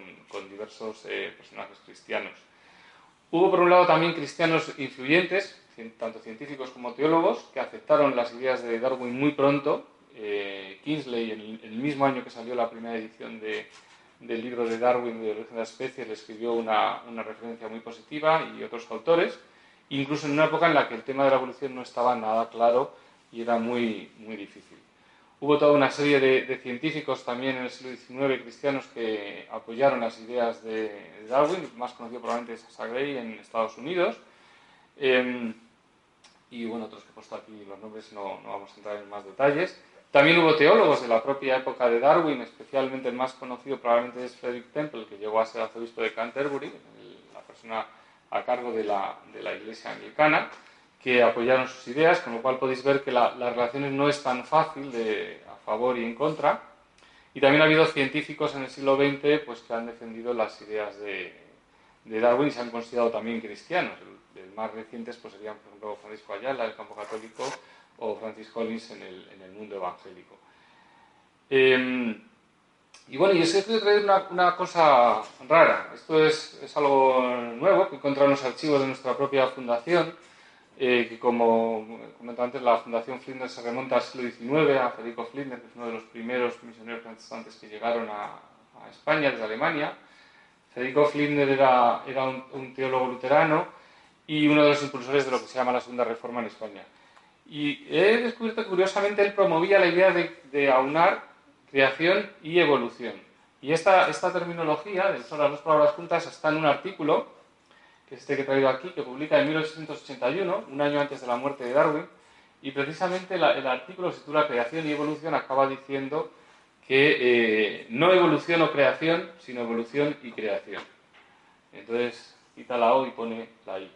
diversos eh, personajes cristianos. Hubo por un lado también cristianos influyentes, tanto científicos como teólogos, que aceptaron las ideas de Darwin muy pronto. Eh, Kingsley, en el, mismo año que salió la primera edición del libro de Darwin de origen de las especies, le escribió una, referencia muy positiva y otros autores, incluso en una época en la que el tema de la evolución no estaba nada claro y era muy, muy difícil. Hubo toda una serie de, científicos también en el siglo XIX cristianos que apoyaron las ideas de Darwin, más conocido probablemente es Asa en Estados Unidos. Em, y bueno, otros que he puesto aquí los nombres no, no, vamos a entrar en más detalles. También hubo teólogos de la propia época de Darwin, especialmente el más conocido probablemente es Frederick Temple, que llegó a ser arzobispo de Canterbury, la persona a cargo de la, de la iglesia anglicana que apoyaron sus ideas, con lo cual podéis ver que la, las relaciones no es tan fácil de a favor y en contra. Y también ha habido científicos en el siglo XX pues, que han defendido las ideas de, Darwin y se han considerado también cristianos. Más recientes pues, serían, por ejemplo, Francisco Ayala, del campo católico, o Francis Collins en el, el mundo evangélico. Eh, y bueno, y os he traer una, una, cosa rara. Esto es, algo nuevo que encontrado en los archivos de nuestra propia fundación eh, que como comentaba antes, la Fundación Flinders se remonta al siglo XIX, a Federico Flinders, que es uno de los primeros misioneros protestantes que llegaron a, España desde Alemania. Federico Flinders era un, teólogo luterano y uno de los impulsores de lo que se llama la Segunda Reforma en España. Y he descubierto que curiosamente él promovía la idea de, aunar creación y evolución. Y esta, esta terminología, de las dos palabras juntas, está en un artículo que es este que he traído aquí, que publica en 1881, un año antes de la muerte de Darwin, y precisamente el artículo se titula Creación y Evolución, acaba diciendo que eh, no evolución o creación, sino evolución y creación. Entonces quita la O y pone la I.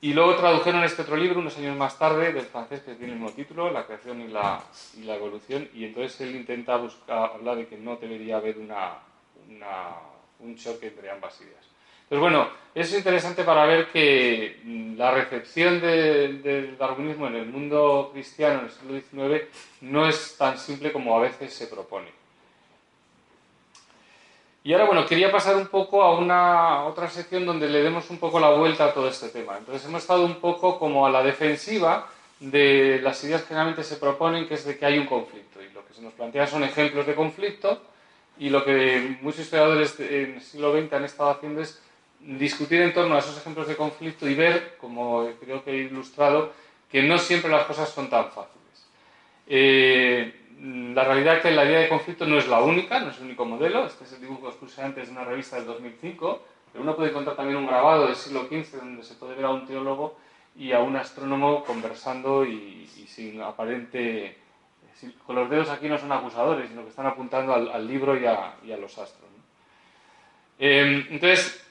Y luego tradujeron este otro libro unos años más tarde, del francés, que tiene el mismo título, La creación y la, y la evolución, y entonces él intenta buscar, hablar de que no debería haber un choque entre ambas ideas. Pues bueno, es interesante para ver que mm, la recepción del darwinismo en el mundo cristiano en el siglo XIX no es tan simple como a veces se propone. Y ahora, bueno, quería pasar un poco a una otra sección donde le demos un poco la vuelta a todo este tema. Entonces hemos estado un poco como a la defensiva de las ideas que generalmente se proponen, que es de que hay un conflicto. Y lo que se nos plantea son ejemplos de conflicto, y lo que muchos historiadores en el siglo XX han estado haciendo es discutir en torno a esos ejemplos de conflicto y ver, como creo que he ilustrado, que no siempre las cosas son tan fáciles. Eh, la realidad es que la idea de conflicto no es la única, no es el único modelo. Este es el dibujo que antes de una revista del 2005, pero uno puede encontrar también un grabado del siglo XV donde se puede ver a un teólogo y a un astrónomo conversando y, sin aparente... con los dedos aquí no son acusadores, sino que están apuntando al, libro y a, los astros. Eh, entonces,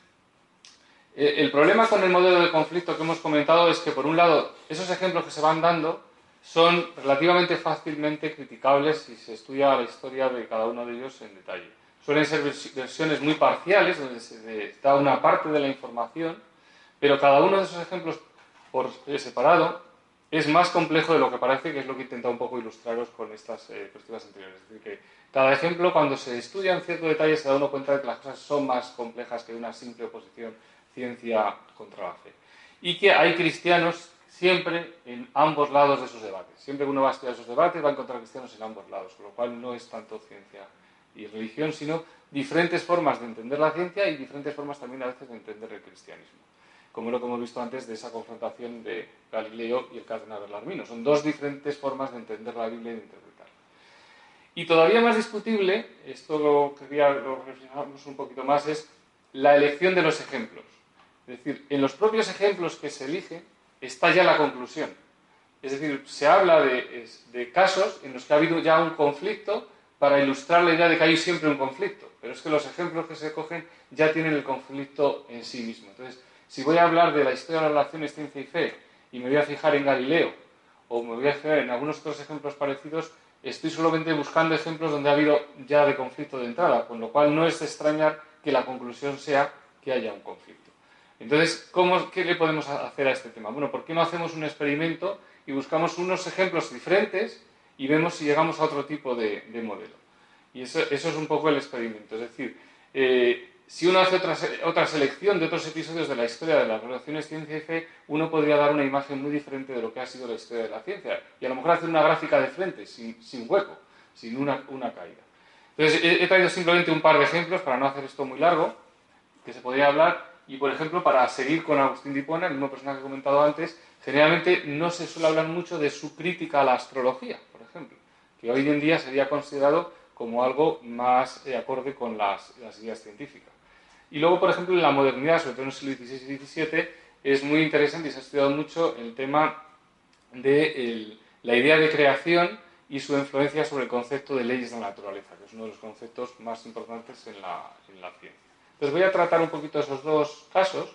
eh, el problema con el modelo de conflicto que hemos comentado es que, por un lado, esos ejemplos que se van dando son relativamente fácilmente criticables si se estudia la historia de cada uno de ellos en detalle. Suelen ser versiones muy parciales, donde se da una parte de la información, pero cada uno de esos ejemplos por separado es más complejo de lo que parece, que es lo que he intentado un poco ilustraros con estas eh, perspectivas anteriores. Es decir, que cada ejemplo, cuando se estudia en cierto detalle, se da uno cuenta de que las cosas son más complejas que una simple oposición ciencia contra la fe. Y que hay cristianos siempre en ambos lados de esos debates. Siempre que uno va a estudiar esos debates va a encontrar cristianos en ambos lados, con lo cual no es tanto ciencia y religión, sino diferentes formas de entender la ciencia y diferentes formas también a veces de entender el cristianismo. Como lo que hemos visto antes de esa confrontación de Galileo y el cardenal Belarmino. Son dos diferentes formas de entender la Biblia y de interpretarla. Y todavía más discutible, esto lo quería lo reflejamos un poquito más, es la elección de los ejemplos. Es decir, en los propios ejemplos que se eligen está ya la conclusión. Es decir, se habla de, casos en los que ha habido ya un conflicto para ilustrar la idea de que hay siempre un conflicto. Pero es que los ejemplos que se cogen ya tienen el conflicto en sí mismo. Entonces, si voy a hablar de la historia de las relaciones ciencia y fe y me voy a fijar en Galileo o me voy a fijar en algunos otros ejemplos parecidos, estoy solamente buscando ejemplos donde ha habido ya de conflicto de entrada, con lo cual no es de extrañar que la conclusión sea que haya un conflicto. Entonces, ¿cómo, ¿qué le podemos hacer a este tema? Bueno, ¿por qué no hacemos un experimento y buscamos unos ejemplos diferentes y vemos si llegamos a otro tipo de, modelo? Y eso, es un poco el experimento. Es decir, eh, si uno hace otra, otra selección de otros episodios de la historia de las relaciones ciencia y fe, uno podría dar una imagen muy diferente de lo que ha sido la historia de la ciencia. Y a lo mejor hacer una gráfica de frente, sin, hueco, sin una, caída. Entonces, he, he traído simplemente un par de ejemplos para no hacer esto muy largo, que se podría hablar y, por ejemplo, para seguir con Agustín Dipona, el mismo personaje que he comentado antes, generalmente no se suele hablar mucho de su crítica a la astrología, por ejemplo. que hoy en día sería considerado como algo más eh, acorde con las, ideas científicas. Y luego, por ejemplo, en la modernidad, sobre todo en el siglo XVI y XVII, es muy interesante y se ha estudiado mucho el tema de la idea de creación y su influencia sobre el concepto de leyes de la naturaleza, que es uno de los conceptos más importantes en la, ciencia. Entonces voy a tratar un poquito esos dos casos.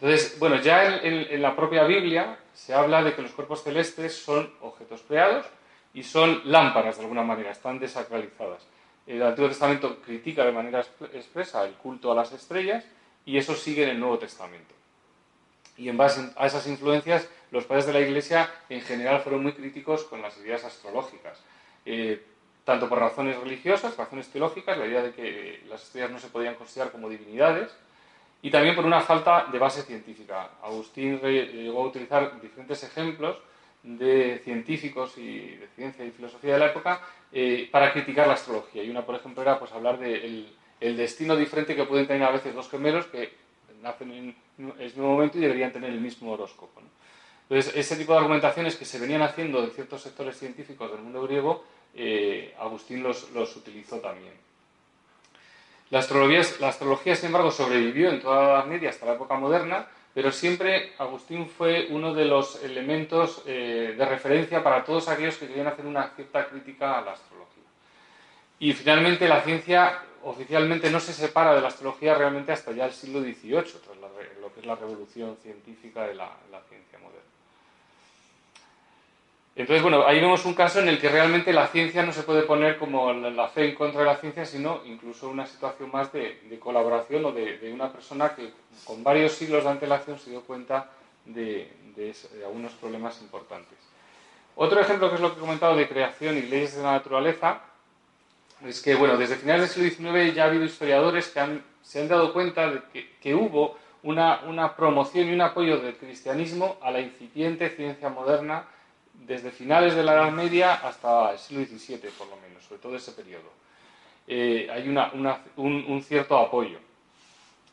Entonces, bueno, ya en, la propia Biblia se habla de que los cuerpos celestes son objetos creados y son lámparas de alguna manera, están desacralizadas. El Antiguo Testamento critica de manera expresa el culto a las estrellas y eso sigue en el Nuevo Testamento. Y en base a esas influencias, los padres de la Iglesia en general fueron muy críticos con las ideas astrológicas. Eh, tanto por razones religiosas, razones teológicas, la idea de que las estrellas no se podían considerar como divinidades, y también por una falta de base científica. Agustín llegó a utilizar diferentes ejemplos de científicos y de ciencia y filosofía de la época eh, para criticar la astrología. Y una, por ejemplo, era pues, hablar del de el destino diferente que pueden tener a veces dos gemelos que nacen en el mismo momento y deberían tener el mismo horóscopo. Entonces, ese tipo de argumentaciones que se venían haciendo de ciertos sectores científicos del mundo griego, eh, Agustín los, utilizó también. La astrología, la astrología, sin embargo, sobrevivió en toda la Edad Media hasta la época moderna, pero siempre Agustín fue uno de los elementos eh, de referencia para todos aquellos que querían hacer una cierta crítica a la astrología. Y finalmente la ciencia oficialmente no se separa de la astrología realmente hasta ya el siglo XVIII, tras lo que es la revolución científica de la, ciencia moderna. Entonces, bueno, ahí vemos un caso en el que realmente la ciencia no se puede poner como la fe en contra de la ciencia, sino incluso una situación más de, colaboración o de, una persona que con varios siglos de antelación se dio cuenta de, algunos problemas importantes. Otro ejemplo que es lo que he comentado de creación y leyes de la naturaleza, es que, bueno, desde finales del siglo XIX ya ha habido historiadores que se han dado cuenta de que, hubo una, promoción y un apoyo del cristianismo a la incipiente ciencia moderna desde finales de la Edad Media hasta el siglo XVII, por lo menos, sobre todo ese periodo. Eh, hay un, cierto apoyo.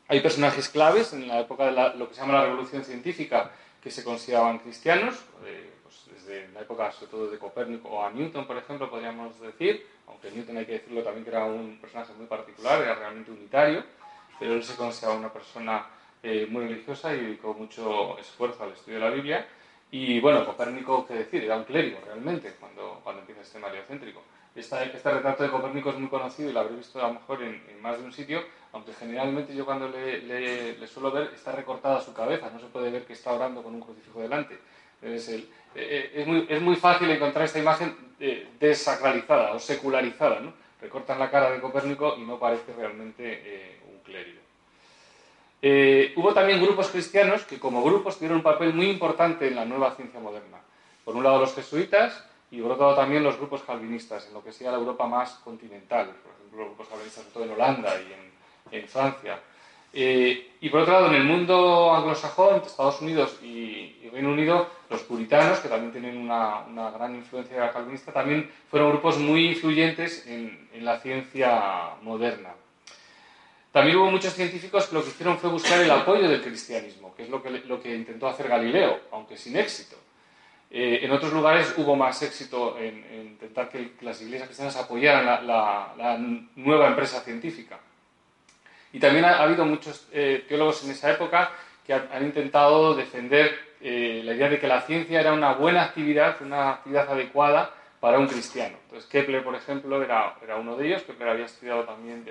Hay personajes claves en la época de lo que se llama la Revolución Científica que se consideraban cristianos, eh, pues desde la época sobre todo de Copérnico o a Newton, por ejemplo, podríamos decir, aunque Newton hay que decirlo también que era un personaje muy particular, era realmente unitario, pero él se consideraba una persona eh, muy religiosa y dedicó mucho esfuerzo al estudio de la Biblia. Y bueno, Copérnico, qué decir, era un clérigo realmente cuando, cuando empieza este heliocéntrico. Este, retrato de Copérnico es muy conocido y lo habré visto a lo mejor en, más de un sitio, aunque generalmente yo cuando le, suelo ver está recortada su cabeza, no se puede ver que está orando con un crucifijo delante. Es, eh, eh, es, muy, es, muy, fácil encontrar esta imagen eh, desacralizada o secularizada. ¿no? Recortan la cara de Copérnico y no parece realmente un clérigo. Hubo también grupos cristianos que como grupos tuvieron un papel muy importante en la nueva ciencia moderna. Por un lado los jesuitas y por otro lado también los grupos calvinistas, en lo que sería la Europa más continental, por ejemplo los grupos calvinistas sobre todo en Holanda y en Francia. Eh, y por otro lado, en el mundo anglosajón, Estados Unidos y, Reino Unido, los puritanos, que también tienen una, gran influencia calvinista, también fueron grupos muy influyentes en, la ciencia moderna. También hubo muchos científicos que lo que hicieron fue buscar el apoyo del cristianismo, que es lo que, lo que intentó hacer Galileo, aunque sin éxito. Eh, en otros lugares hubo más éxito en, intentar que, las iglesias cristianas apoyaran la nueva empresa científica. Y también ha, habido muchos eh, teólogos en esa época que han, intentado defender eh, la idea de que la ciencia era una buena actividad, una actividad adecuada para un cristiano. Entonces Kepler, por ejemplo, era, era uno de ellos. Kepler había estudiado también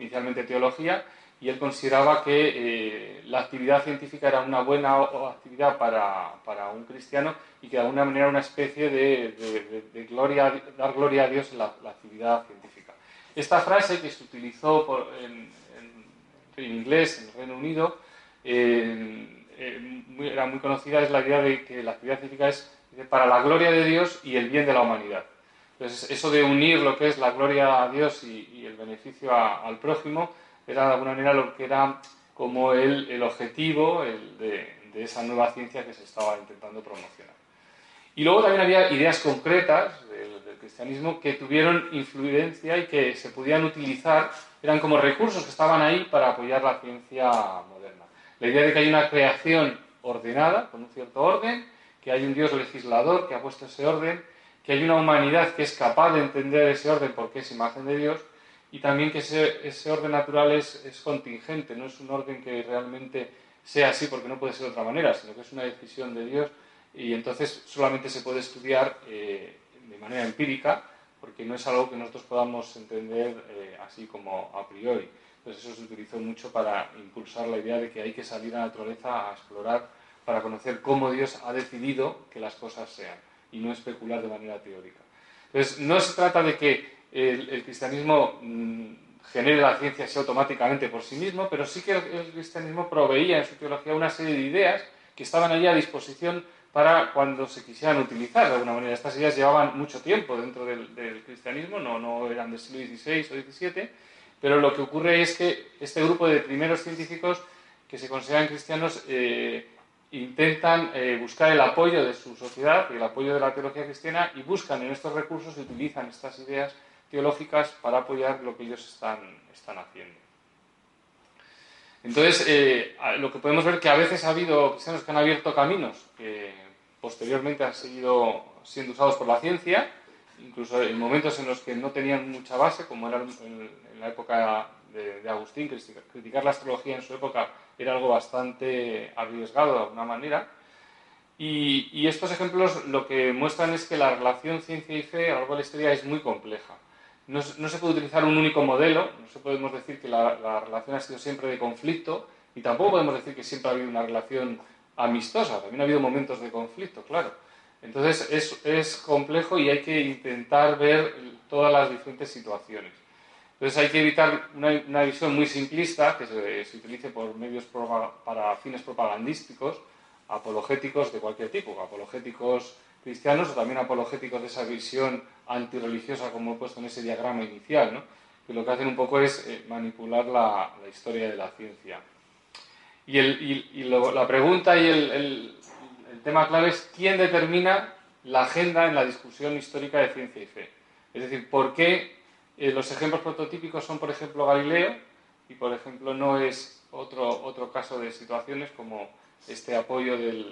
inicialmente teología y él consideraba que eh, la actividad científica era una buena actividad para, para, un cristiano y que de alguna manera era una especie de, de, gloria, dar gloria a Dios en la, actividad científica. Esta frase que se utilizó en inglés en el Reino Unido, era muy conocida, es la idea de que la actividad científica es para la gloria de Dios y el bien de la humanidad. Entonces, eso de unir lo que es la gloria a Dios y, el beneficio al prójimo era de alguna manera lo que era como el, el objetivo de, de, esa nueva ciencia que se estaba intentando promocionar. Y luego también había ideas concretas del, del cristianismo que tuvieron influencia y que se podían utilizar eran como recursos que estaban ahí para apoyar la ciencia moderna. La idea de que hay una creación ordenada, con un cierto orden, que hay un Dios legislador que ha puesto ese orden, que hay una humanidad que es capaz de entender ese orden porque es imagen de Dios y también que ese, ese orden natural es, es, contingente, no es un orden que realmente sea así porque no puede ser de otra manera, sino que es una decisión de Dios y entonces solamente se puede estudiar eh, de manera empírica porque no es algo que nosotros podamos entender eh, así como a priori. Entonces eso se utilizó mucho para impulsar la idea de que hay que salir a la naturaleza a explorar para conocer cómo Dios ha decidido que las cosas sean y no especular de manera teórica. Entonces no se trata de que el, cristianismo mm, genere la ciencia así automáticamente por sí mismo, pero sí que el, cristianismo proveía en su teología una serie de ideas que estaban allí a disposición para cuando se quisieran utilizar de alguna manera. Estas ideas llevaban mucho tiempo dentro del, cristianismo, no, no, eran del siglo XVI o XVII, pero lo que ocurre es que este grupo de primeros científicos que se consideran cristianos eh, intentan eh, buscar el apoyo de su sociedad y el apoyo de la teología cristiana y buscan en estos recursos y utilizan estas ideas teológicas para apoyar lo que ellos están, están haciendo. Entonces, eh, lo que podemos ver que a veces ha habido cristianos que han abierto caminos que posteriormente han seguido siendo usados por la ciencia, incluso en momentos en los que no tenían mucha base, como era en, la época de, Agustín, criticar la astrología en su época era algo bastante arriesgado de alguna manera. Y, estos ejemplos lo que muestran es que la relación ciencia y fe a lo largo de la historia es muy compleja no, se puede utilizar un único modelo, no se podemos decir que la, relación ha sido siempre de conflicto y tampoco podemos decir que siempre ha habido una relación amistosa, también ha habido momentos de conflicto, claro. Entonces es, es complejo y hay que intentar ver todas las diferentes situaciones. Entonces hay que evitar una, visión muy simplista que se, utilice por medios para fines propagandísticos, apologéticos de cualquier tipo, apologéticos cristianos o también apologéticos de esa visión antirreligiosa, como he puesto en ese diagrama inicial, ¿no? que lo que hacen un poco es eh, manipular la, historia de la ciencia. Y, la pregunta y el, tema clave es quién determina la agenda en la discusión histórica de ciencia y fe. Es decir, por qué eh, los ejemplos prototípicos son, por ejemplo, Galileo y, por ejemplo, no es otro, otro caso de situaciones como este apoyo de,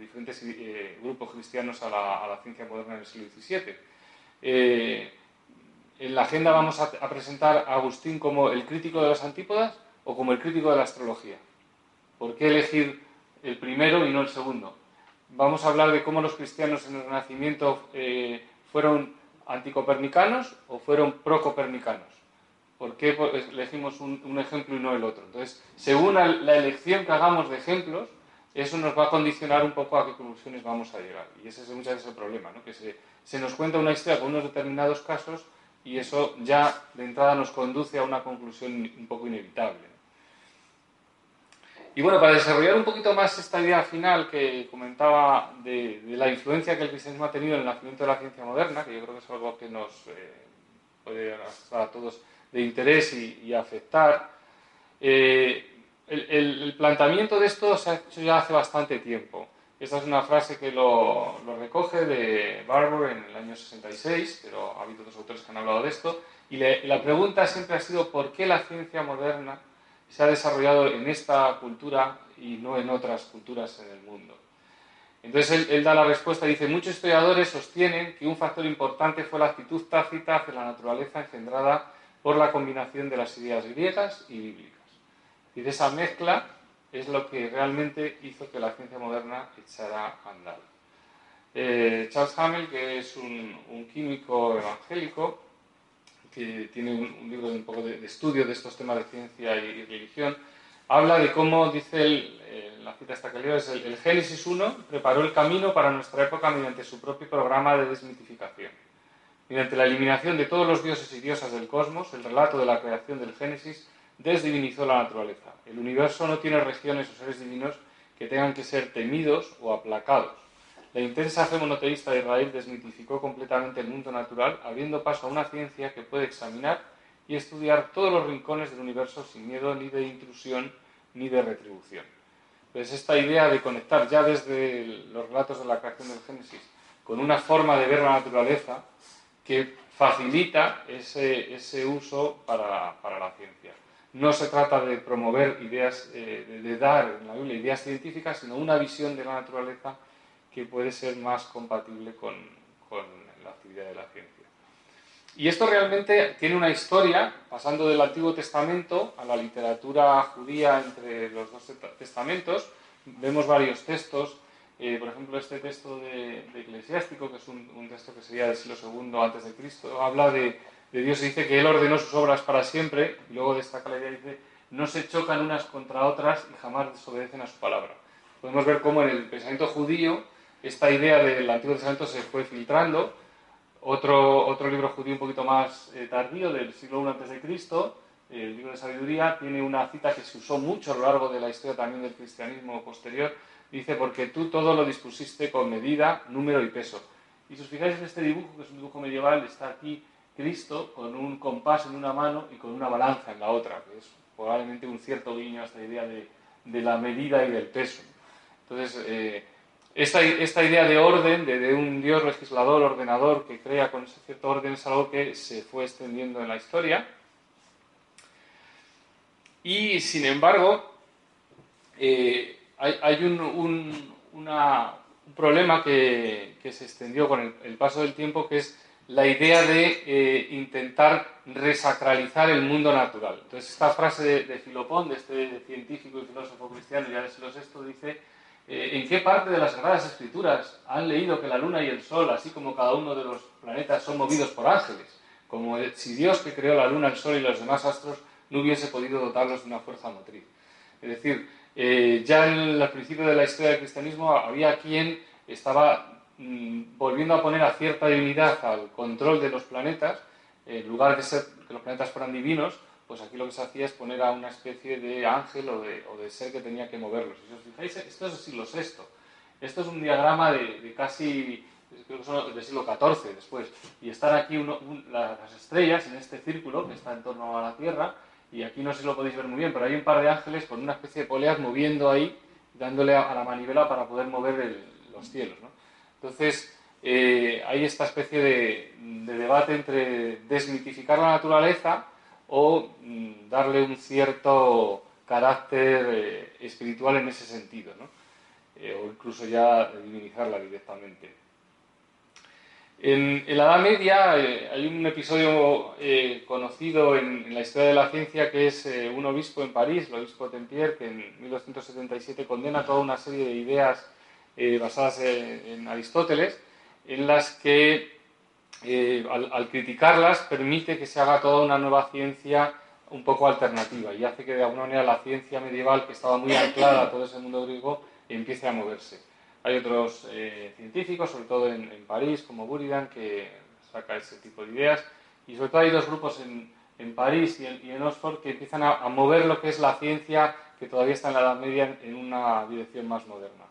diferentes eh, grupos cristianos a la, ciencia moderna del siglo XVII. Eh, en la agenda vamos a, presentar a Agustín como el crítico de las antípodas o como el crítico de la astrología. ¿Por qué elegir el primero y no el segundo? Vamos a hablar de cómo los cristianos en el Renacimiento fueron anticopernicanos o fueron procopernicanos. ¿Por qué elegimos un, ejemplo y no el otro? Entonces, según la elección que hagamos de ejemplos, eso nos va a condicionar un poco a qué conclusiones vamos a llegar. Y ese es muchas veces el problema, ¿no? que se, se, nos cuenta una historia con unos determinados casos y eso ya de entrada nos conduce a una conclusión un poco inevitable. Y bueno, para desarrollar un poquito más esta idea final que comentaba de, la influencia que el cristianismo ha tenido en el nacimiento de la ciencia moderna, que yo creo que es algo que nos eh, puede a todos de interés y, afectar, eh, el, planteamiento de esto se ha hecho ya hace bastante tiempo. Esta es una frase que lo, recoge de Barbour en el año 66, pero ha habido otros autores que han hablado de esto. Y la pregunta siempre ha sido por qué la ciencia moderna se ha desarrollado en esta cultura y no en otras culturas en el mundo. Entonces él, da la respuesta, dice, muchos historiadores sostienen que un factor importante fue la actitud tácita hacia la naturaleza engendrada por la combinación de las ideas griegas y bíblicas. Y de esa mezcla es lo que realmente hizo que la ciencia moderna echara a andar. Eh, Charles Hamel, que es un, químico evangélico, que tiene un, libro de un poco de, estudio de estos temas de ciencia y, religión, habla de cómo, dice él, eh, la cita esta que leo, es el, el Génesis 1 preparó el camino para nuestra época mediante su propio programa de desmitificación. Mediante la eliminación de todos los dioses y diosas del cosmos, el relato de la creación del Génesis desdivinizó la naturaleza. El universo no tiene regiones o seres divinos que tengan que ser temidos o aplacados. La intensa fe monoteísta de Israel desmitificó completamente el mundo natural, abriendo paso a una ciencia que puede examinar y estudiar todos los rincones del universo sin miedo ni de intrusión ni de retribución. Pues esta idea de conectar ya desde los relatos de la creación del Génesis con una forma de ver la naturaleza que facilita ese, ese uso para, para la ciencia no se trata de promover ideas, eh, de, dar en la Biblia ideas científicas, sino una visión de la naturaleza que puede ser más compatible con, con la actividad de la ciencia. Y esto realmente tiene una historia, pasando del Antiguo Testamento a la literatura judía entre los dos testamentos. Vemos varios textos, eh, por ejemplo, este texto de, Eclesiástico, que es un, texto que sería del siglo II antes de Cristo, habla de, Dios y dice que Él ordenó sus obras para siempre, y luego destaca la idea, dice, no se chocan unas contra otras y jamás desobedecen a su palabra. Podemos ver cómo en el pensamiento judío esta idea del Antiguo Testamento se fue filtrando, otro, otro libro judío un poquito más eh, tardío, del siglo I Cristo, el libro de sabiduría, tiene una cita que se usó mucho a lo largo de la historia también del cristianismo posterior. Dice, porque tú todo lo dispusiste con medida, número y peso. Y si os fijáis en este dibujo, que es un dibujo medieval, está aquí Cristo con un compás en una mano y con una balanza en la otra, que es probablemente un cierto guiño a esta idea de, de la medida y del peso. Entonces, eh, esta, esta, idea de orden, de, un Dios legislador, ordenador, que crea con cierto orden, es algo que se fue extendiendo en la historia. Y, sin embargo, eh, hay, un, problema que, se extendió con el, paso del tiempo, que es la idea de eh, intentar resacralizar el mundo natural. Entonces, esta frase de, de Filopón, de este científico y filósofo cristiano ya del siglo VI, dice ¿En qué parte de las Sagradas Escrituras han leído que la Luna y el Sol, así como cada uno de los planetas, son movidos por ángeles? Como si Dios que creó la Luna, el Sol y los demás astros no hubiese podido dotarlos de una fuerza motriz. Es decir, eh, ya en el principio de la historia del cristianismo había quien estaba mm, volviendo a poner a cierta divinidad al control de los planetas, en lugar de ser que los planetas fueran divinos, pues aquí lo que se hacía es poner a una especie de ángel o de, ser que tenía que moverlos. Si os fijáis, esto es el siglo VI. Esto es un diagrama de, casi, creo que son del siglo XIV después. Y están aquí las estrellas en este círculo que está en torno a la Tierra. Y aquí no sé si lo podéis ver muy bien, pero hay un par de ángeles con una especie de poleas moviendo ahí, dándole a, la manivela para poder mover los cielos. Entonces, eh, hay esta especie de, de debate entre desmitificar la naturaleza o mm, darle un cierto carácter eh, espiritual en ese sentido. Eh, o incluso ya divinizarla directamente. En, la Edad Media eh, hay un episodio conocido en, la historia de la ciencia que es un obispo en París, el obispo Tempier, que en 1277 condena toda una serie de ideas basadas en Aristóteles, en las que eh, al, criticarlas, permite que se haga toda una nueva ciencia un poco alternativa y hace que de alguna manera la ciencia medieval, que estaba muy anclada a todo ese mundo griego, empiece a moverse. Hay otros eh, científicos, sobre todo en, París, como Buridan, que saca ese tipo de ideas, y sobre todo hay dos grupos en, París y en, Oxford que empiezan a, mover lo que es la ciencia que todavía está en la Edad Media en una dirección más moderna.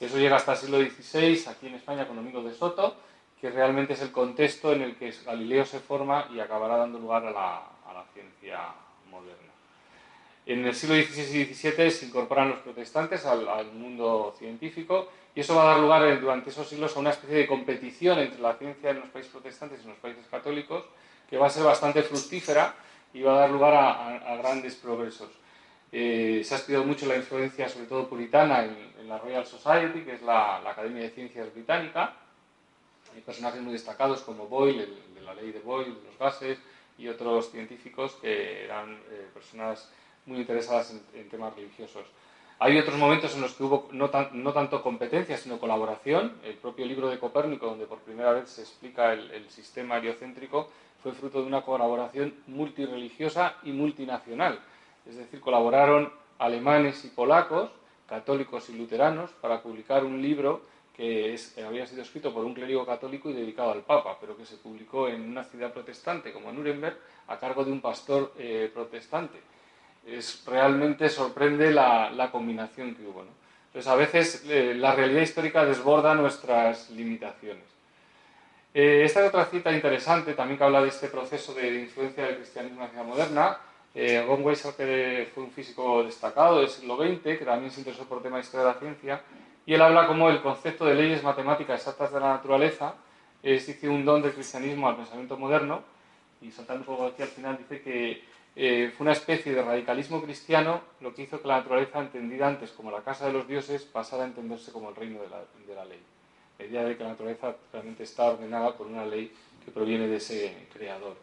Eso llega hasta el siglo XVI, aquí en España con Domingo de Soto, que realmente es el contexto en el que Galileo se forma y acabará dando lugar a la, ciencia moderna. En el siglo XVI y XVII se incorporan los protestantes al, mundo científico y eso va a dar lugar durante esos siglos a una especie de competición entre la ciencia en los países protestantes y en los países católicos que va a ser bastante fructífera y va a dar lugar a, grandes progresos. Eh, se ha estudiado mucho la influencia, sobre todo puritana, en, la Royal Society, que es la Academia de Ciencias Británica, hay personajes muy destacados como Boyle, el, de la ley de Boyle, de los gases, y otros científicos que eran eh, personas muy interesadas en, temas religiosos. Hay otros momentos en los que hubo no, no, tanto competencia, sino colaboración. El propio libro de Copérnico, donde por primera vez se explica el, el sistema heliocéntrico, fue fruto de una colaboración multireligiosa y multinacional. Es decir, colaboraron alemanes y polacos, católicos y luteranos, para publicar un libro que había sido escrito por un clérigo católico y dedicado al Papa, pero que se publicó en una ciudad protestante como Nuremberg a cargo de un pastor eh, protestante. Es, realmente sorprende la, combinación que hubo. Entonces, a veces eh, la realidad histórica desborda nuestras limitaciones. Eh, esta es otra cita interesante, también que habla de este proceso de influencia del cristianismo hacia la moderna. Eh, que fue un físico destacado del siglo XX, que también se interesó por temas de historia de la ciencia, y él habla como el concepto de leyes matemáticas exactas de la naturaleza es dice, un don del cristianismo al pensamiento moderno, y saltando un poco aquí al final dice que eh, fue una especie de radicalismo cristiano lo que hizo que la naturaleza entendida antes como la casa de los dioses pasara a entenderse como el reino de la, ley. la idea de que la naturaleza realmente está ordenada por una ley que proviene de ese creador.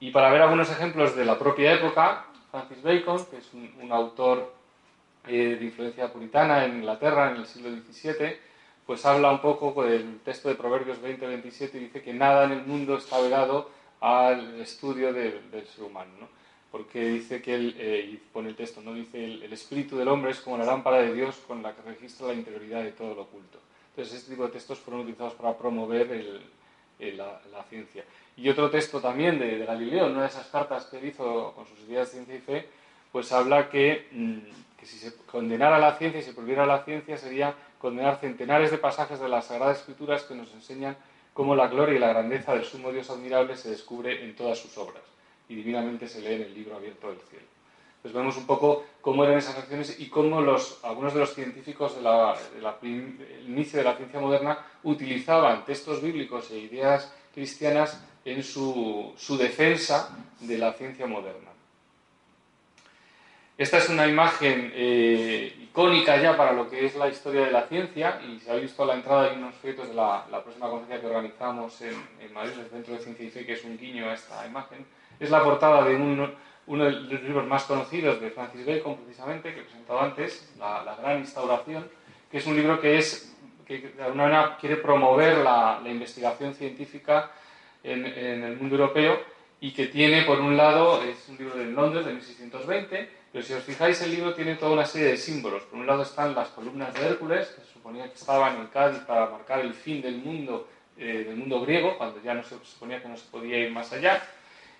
Y para ver algunos ejemplos de la propia época, Francis Bacon, que es un, autor eh, de influencia puritana en Inglaterra en el siglo XVII, pues habla un poco del texto de Proverbios 20-27 y dice que nada en el mundo está vedado al estudio del ser humano. Porque dice que, él, eh, y pone el texto, ¿no? dice el, el, espíritu del hombre es como la lámpara de Dios con la que registra la interioridad de todo lo oculto. Entonces, este tipo de textos fueron utilizados para promover la, ciencia. Y otro texto también de, Galileo, una de esas cartas que hizo con sus ideas de ciencia y fe, pues habla que, mm, que si se condenara la ciencia y se prohibiera la ciencia sería condenar centenares de pasajes de las Sagradas Escrituras que nos enseñan cómo la gloria y la grandeza del sumo Dios admirable se descubre en todas sus obras y divinamente se lee en el libro abierto del cielo. Pues vemos un poco cómo eran esas acciones y cómo algunos de los científicos del inicio de la ciencia moderna utilizaban textos bíblicos e ideas cristianas en su, defensa de la ciencia moderna. Esta es una imagen eh, icónica ya para lo que es la historia de la ciencia y se ha visto a la entrada de unos folletos de la, próxima conferencia que organizamos en, en Madrid, el Centro de Ciencia y Fe, que es un guiño a esta imagen. Es la portada de un uno de los libros más conocidos de Francis Bacon, precisamente, que he presentado antes, La, Gran Instauración, que es un libro que, es, que de alguna manera quiere promover la, investigación científica en, el mundo europeo y que tiene, por un lado, es un libro de Londres de 1620, pero si os fijáis, el libro tiene toda una serie de símbolos. Por un lado están las columnas de Hércules, que se suponía que estaban en Cádiz para marcar el fin del mundo, eh, del mundo griego, cuando ya no se suponía que no se podía ir más allá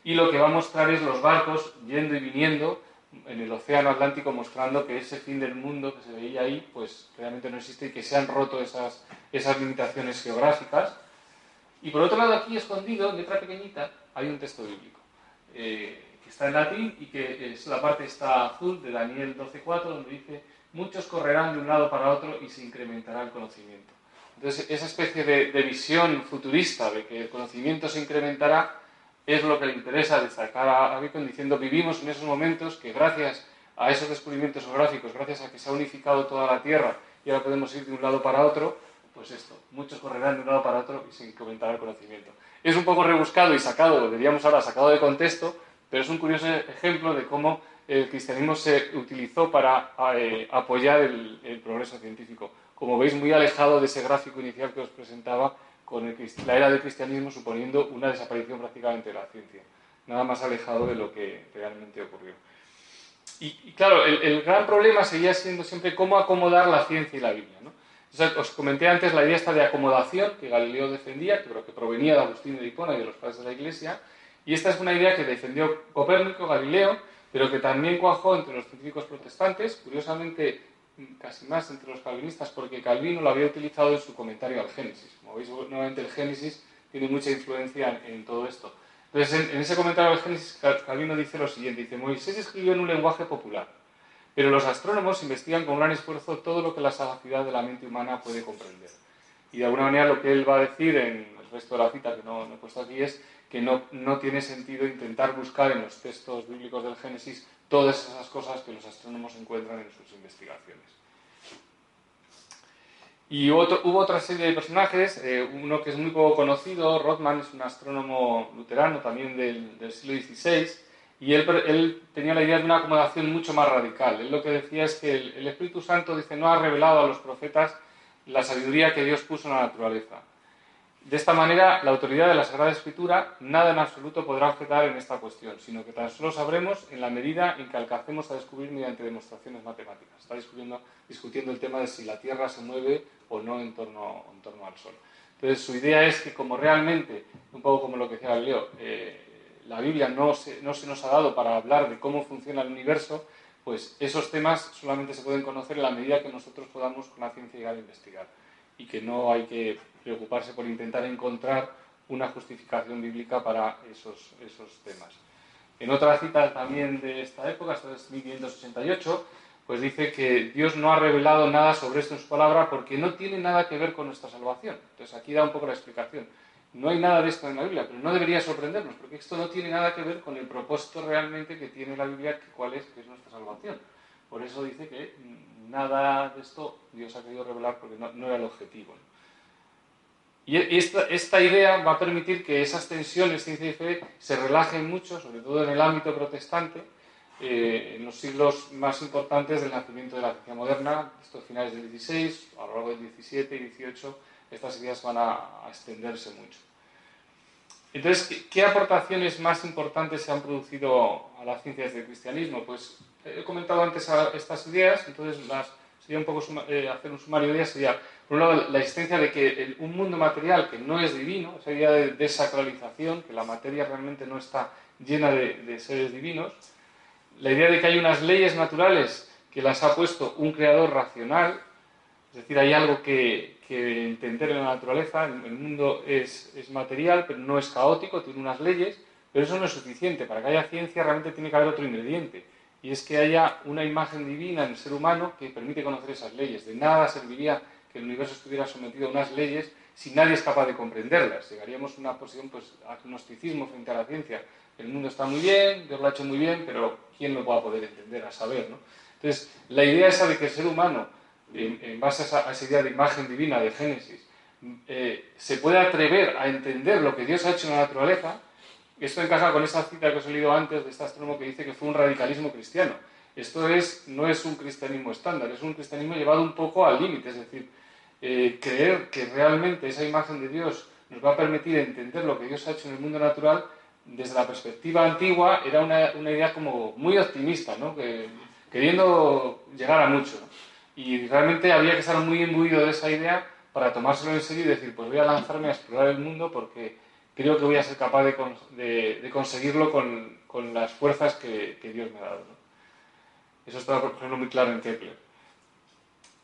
y lo que va a mostrar es los barcos yendo y viniendo en el océano Atlántico mostrando que ese fin del mundo que se veía ahí pues realmente no existe y que se han roto esas, esas limitaciones geográficas. Y por otro lado aquí escondido, en letra pequeñita, hay un texto bíblico eh, está en latín y que es la parte está azul de Daniel 12.4 donde dice muchos correrán de un lado para otro y se incrementará el conocimiento. Entonces esa especie de, de visión futurista de que el conocimiento se incrementará es lo que le interesa destacar a, Bacon diciendo vivimos en esos momentos que gracias a esos descubrimientos geográficos, gracias a que se ha unificado toda la Tierra y ahora podemos ir de un lado para otro, pues esto, muchos correrán de un lado para otro y se incrementará el conocimiento. Es un poco rebuscado y sacado, diríamos ahora sacado de contexto, pero es un curioso ejemplo de cómo el cristianismo se utilizó para eh, apoyar el progreso científico. Como veis, muy alejado de ese gráfico inicial que os presentaba con la era del cristianismo suponiendo una desaparición prácticamente de la ciencia, nada más alejado de lo que realmente ocurrió. Y, claro, el, gran problema seguía siendo siempre cómo acomodar la ciencia y la Biblia. os comenté antes la idea esta de acomodación que Galileo defendía, que provenía de Agustín de Hipona y de los padres de la Iglesia, y esta es una idea que defendió Copérnico, Galileo, pero que también cuajó entre los científicos protestantes. Curiosamente, casi más entre los calvinistas, porque Calvino lo había utilizado en su comentario al Génesis. Como veis, nuevamente el Génesis tiene mucha influencia en, todo esto. Entonces, en, ese comentario al Génesis, Calvino dice lo siguiente, dice, Moisés escribió en un lenguaje popular, pero los astrónomos investigan con gran esfuerzo todo lo que la sagacidad de la mente humana puede comprender. Y de alguna manera lo que él va a decir en el resto de la cita, que no, no he puesto aquí, es que no, no tiene sentido intentar buscar en los textos bíblicos del Génesis todas esas cosas que los astrónomos encuentran en sus investigaciones. Y hubo otra serie de personajes, eh, uno que es muy poco conocido, Rothman es un astrónomo luterano también del, siglo XVI, y él, tenía la idea de una acomodación mucho más radical. Él lo que decía es que el, el Espíritu Santo dice, no ha revelado a los profetas la sabiduría que Dios puso en la naturaleza. De esta manera, la autoridad de la Sagrada Escritura nada en absoluto podrá objetar en esta cuestión, sino que tan solo sabremos en la medida en que alcancemos a descubrir mediante demostraciones matemáticas. Está discutiendo, el tema de si la Tierra se mueve o no en torno, al Sol. Entonces, su idea es que como realmente, un poco como lo que decía Leo, eh, la Biblia no se, no se nos ha dado para hablar de cómo funciona el universo, pues esos temas solamente se pueden conocer en la medida que nosotros podamos con la ciencia llegar a investigar y que no hay que preocuparse por intentar encontrar una justificación bíblica para esos, esos temas. En otra cita también de esta época, es 1588, pues dice que Dios no ha revelado nada sobre esto en su palabra porque no tiene nada que ver con nuestra salvación. Entonces aquí da un poco la explicación. No hay nada de esto en la Biblia, pero no debería sorprendernos, porque esto no tiene nada que ver con el propósito realmente que tiene la Biblia, que cuál es, que es nuestra salvación. Por eso dice que nada de esto Dios ha querido revelar porque no, era el objetivo. Y esta, esta, idea va a permitir que esas tensiones ciencia y fe se relajen mucho, sobre todo en el ámbito protestante, eh, en los siglos más importantes del nacimiento de la ciencia moderna, estos finales del 16, a lo largo del 17 y 18, estas ideas van a, extenderse mucho. Entonces, ¿qué, aportaciones más importantes se han producido a las ciencias del cristianismo? Pues he comentado antes estas ideas, entonces las, sería un poco eh, hacer un sumario de ellas, sería por un lado, la existencia de que un mundo material que no es divino, esa idea de desacralización, que la materia realmente no está llena de, seres divinos, la idea de que hay unas leyes naturales que las ha puesto un creador racional, es decir, hay algo que, entender en la naturaleza, el mundo es, es, material, pero no es caótico, tiene unas leyes, pero eso no es suficiente. Para que haya ciencia realmente tiene que haber otro ingrediente, y es que haya una imagen divina en el ser humano que permite conocer esas leyes. De nada serviría que el universo estuviera sometido a unas leyes si nadie es capaz de comprenderlas. Llegaríamos a una posición, pues, agnosticismo frente a la ciencia. El mundo está muy bien, Dios lo ha hecho muy bien, pero ¿quién lo va a poder entender, a saber? ¿no? Entonces, la idea esa de que el ser humano, en, base a esa, idea de imagen divina de Génesis, eh, se puede atrever a entender lo que Dios ha hecho en la naturaleza, esto encaja con esa cita que os he leído antes de este astrónomo que dice que fue un radicalismo cristiano. Esto es, no es un cristianismo estándar, es un cristianismo llevado un poco al límite, es decir, eh, creer que realmente esa imagen de Dios nos va a permitir entender lo que Dios ha hecho en el mundo natural, desde la perspectiva antigua era una, una idea como muy optimista, ¿no? que, queriendo llegar a mucho. Y realmente había que estar muy imbuido de esa idea para tomárselo en serio y decir, pues voy a lanzarme a explorar el mundo porque creo que voy a ser capaz de, de, conseguirlo con, con, las fuerzas que, que Dios me ha dado. Eso está, por ejemplo, muy claro en Kepler.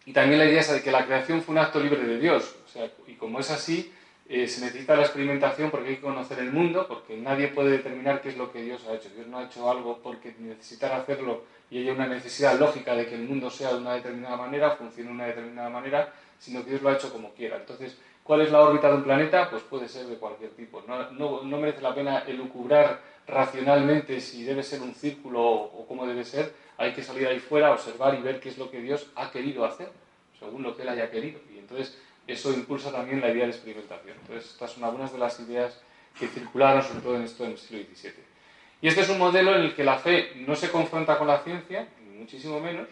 Y también la idea es de que la creación fue un acto libre de Dios. O sea, y como es así, eh, se necesita la experimentación porque hay que conocer el mundo, porque nadie puede determinar qué es lo que Dios ha hecho. Dios no ha hecho algo porque necesitara hacerlo y haya una necesidad lógica de que el mundo sea de una determinada manera, funcione de una determinada manera, sino que Dios lo ha hecho como quiera. Entonces, ¿cuál es la órbita de un planeta? Pues puede ser de cualquier tipo. No, merece la pena elucubrar racionalmente si debe ser un círculo o, o cómo debe ser. Hay que salir ahí fuera, observar y ver qué es lo que Dios ha querido hacer según lo que él haya querido. Y entonces eso impulsa también la idea de experimentación. Entonces estas son algunas de las ideas que circularon sobre todo en esto en el siglo XVII. Y este es un modelo en el que la fe no se confronta con la ciencia, ni muchísimo menos,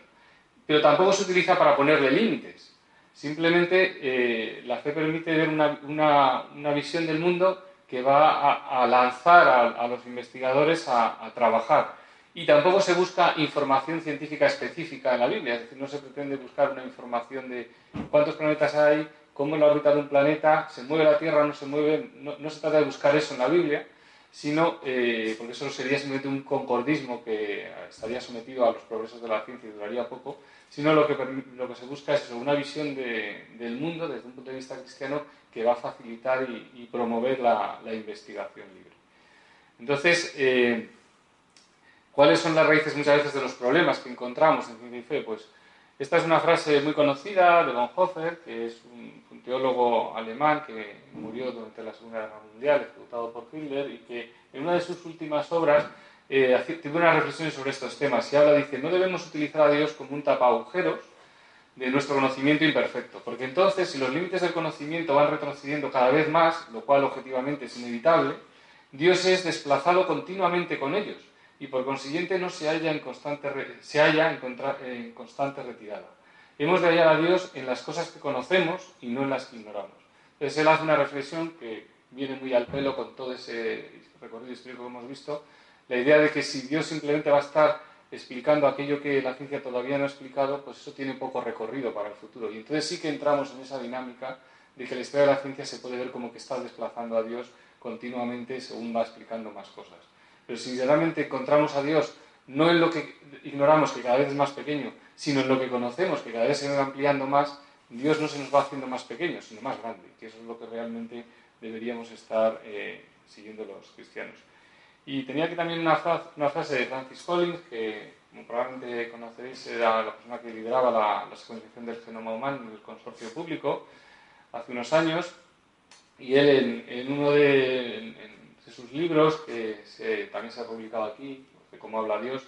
pero tampoco se utiliza para ponerle límites. Simplemente eh, la fe permite ver una, una, una, visión del mundo que va a, lanzar a, los investigadores a, a trabajar. Y tampoco se busca información científica específica en la Biblia, es decir, no se pretende buscar una información de cuántos planetas hay, cómo es la órbita de un planeta, se mueve la Tierra, no se mueve, no, se trata de buscar eso en la Biblia, sino, eh, porque eso sería simplemente un concordismo que estaría sometido a los progresos de la ciencia y duraría poco, sino lo que, lo que se busca es una visión del mundo desde un punto de vista cristiano que va a facilitar y, promover la, investigación libre. Entonces, eh, ¿Cuáles son las raíces muchas veces de los problemas que encontramos en ciencia y fe? Pues esta es una frase muy conocida de Bonhoeffer, que es un, teólogo alemán que murió durante la Segunda Guerra Mundial, ejecutado por Hitler, y que en una de sus últimas obras eh, tiene unas reflexiones sobre estos temas. Y habla, dice, no debemos utilizar a Dios como un tapa agujeros de nuestro conocimiento imperfecto, porque entonces si los límites del conocimiento van retrocediendo cada vez más, lo cual objetivamente es inevitable, Dios es desplazado continuamente con ellos y por consiguiente no se halla en constante, se halla en, constante retirada. Hemos de hallar a Dios en las cosas que conocemos y no en las que ignoramos. Entonces él hace una reflexión que viene muy al pelo con todo ese recorrido histórico que hemos visto, la idea de que si Dios simplemente va a estar explicando aquello que la ciencia todavía no ha explicado, pues eso tiene poco recorrido para el futuro. Y entonces sí que entramos en esa dinámica de que la historia de la ciencia se puede ver como que está desplazando a Dios continuamente según va explicando más cosas. Pero si realmente encontramos a Dios no en lo que ignoramos, que cada vez es más pequeño, sino en lo que conocemos, que cada vez se va ampliando más, Dios no se nos va haciendo más pequeño, sino más grande, que eso es lo que realmente deberíamos estar eh, siguiendo los cristianos. Y tenía aquí también una, frase, de Francis Collins, que como probablemente conoceréis, era la persona que lideraba la, la secuenciación del genoma humano en el consorcio público hace unos años, y él en, uno de sus libros, que también se ha publicado aquí, de cómo habla Dios,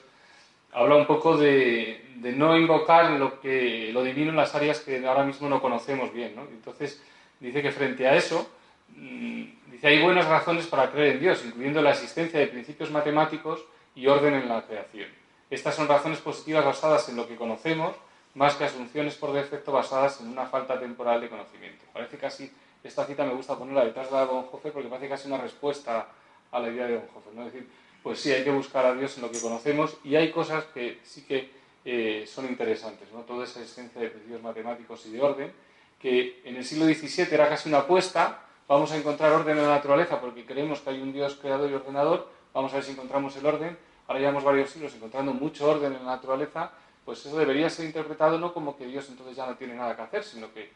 habla un poco de, no invocar lo, que, lo divino en las áreas que ahora mismo no conocemos bien. Entonces, dice que frente a eso, mm, dice hay buenas razones para creer en Dios, incluyendo la existencia de principios matemáticos y orden en la creación. Estas son razones positivas basadas en lo que conocemos, más que asunciones por defecto basadas en una falta temporal de conocimiento. Parece casi, esta cita me gusta ponerla detrás de la de Bonhoeffer porque parece casi una respuesta a la idea de Bonhoeffer. ¿no? Es decir, pues sí, hay que buscar a Dios en lo que conocemos y hay cosas que sí que eh, son interesantes, ¿no? Toda esa esencia de principios matemáticos y de orden, que en el siglo XVII era casi una apuesta, vamos a encontrar orden en la naturaleza porque creemos que hay un Dios creador y ordenador, vamos a ver si encontramos el orden, ahora llevamos varios siglos encontrando mucho orden en la naturaleza, pues eso debería ser interpretado no como que Dios entonces ya no tiene nada que hacer, sino que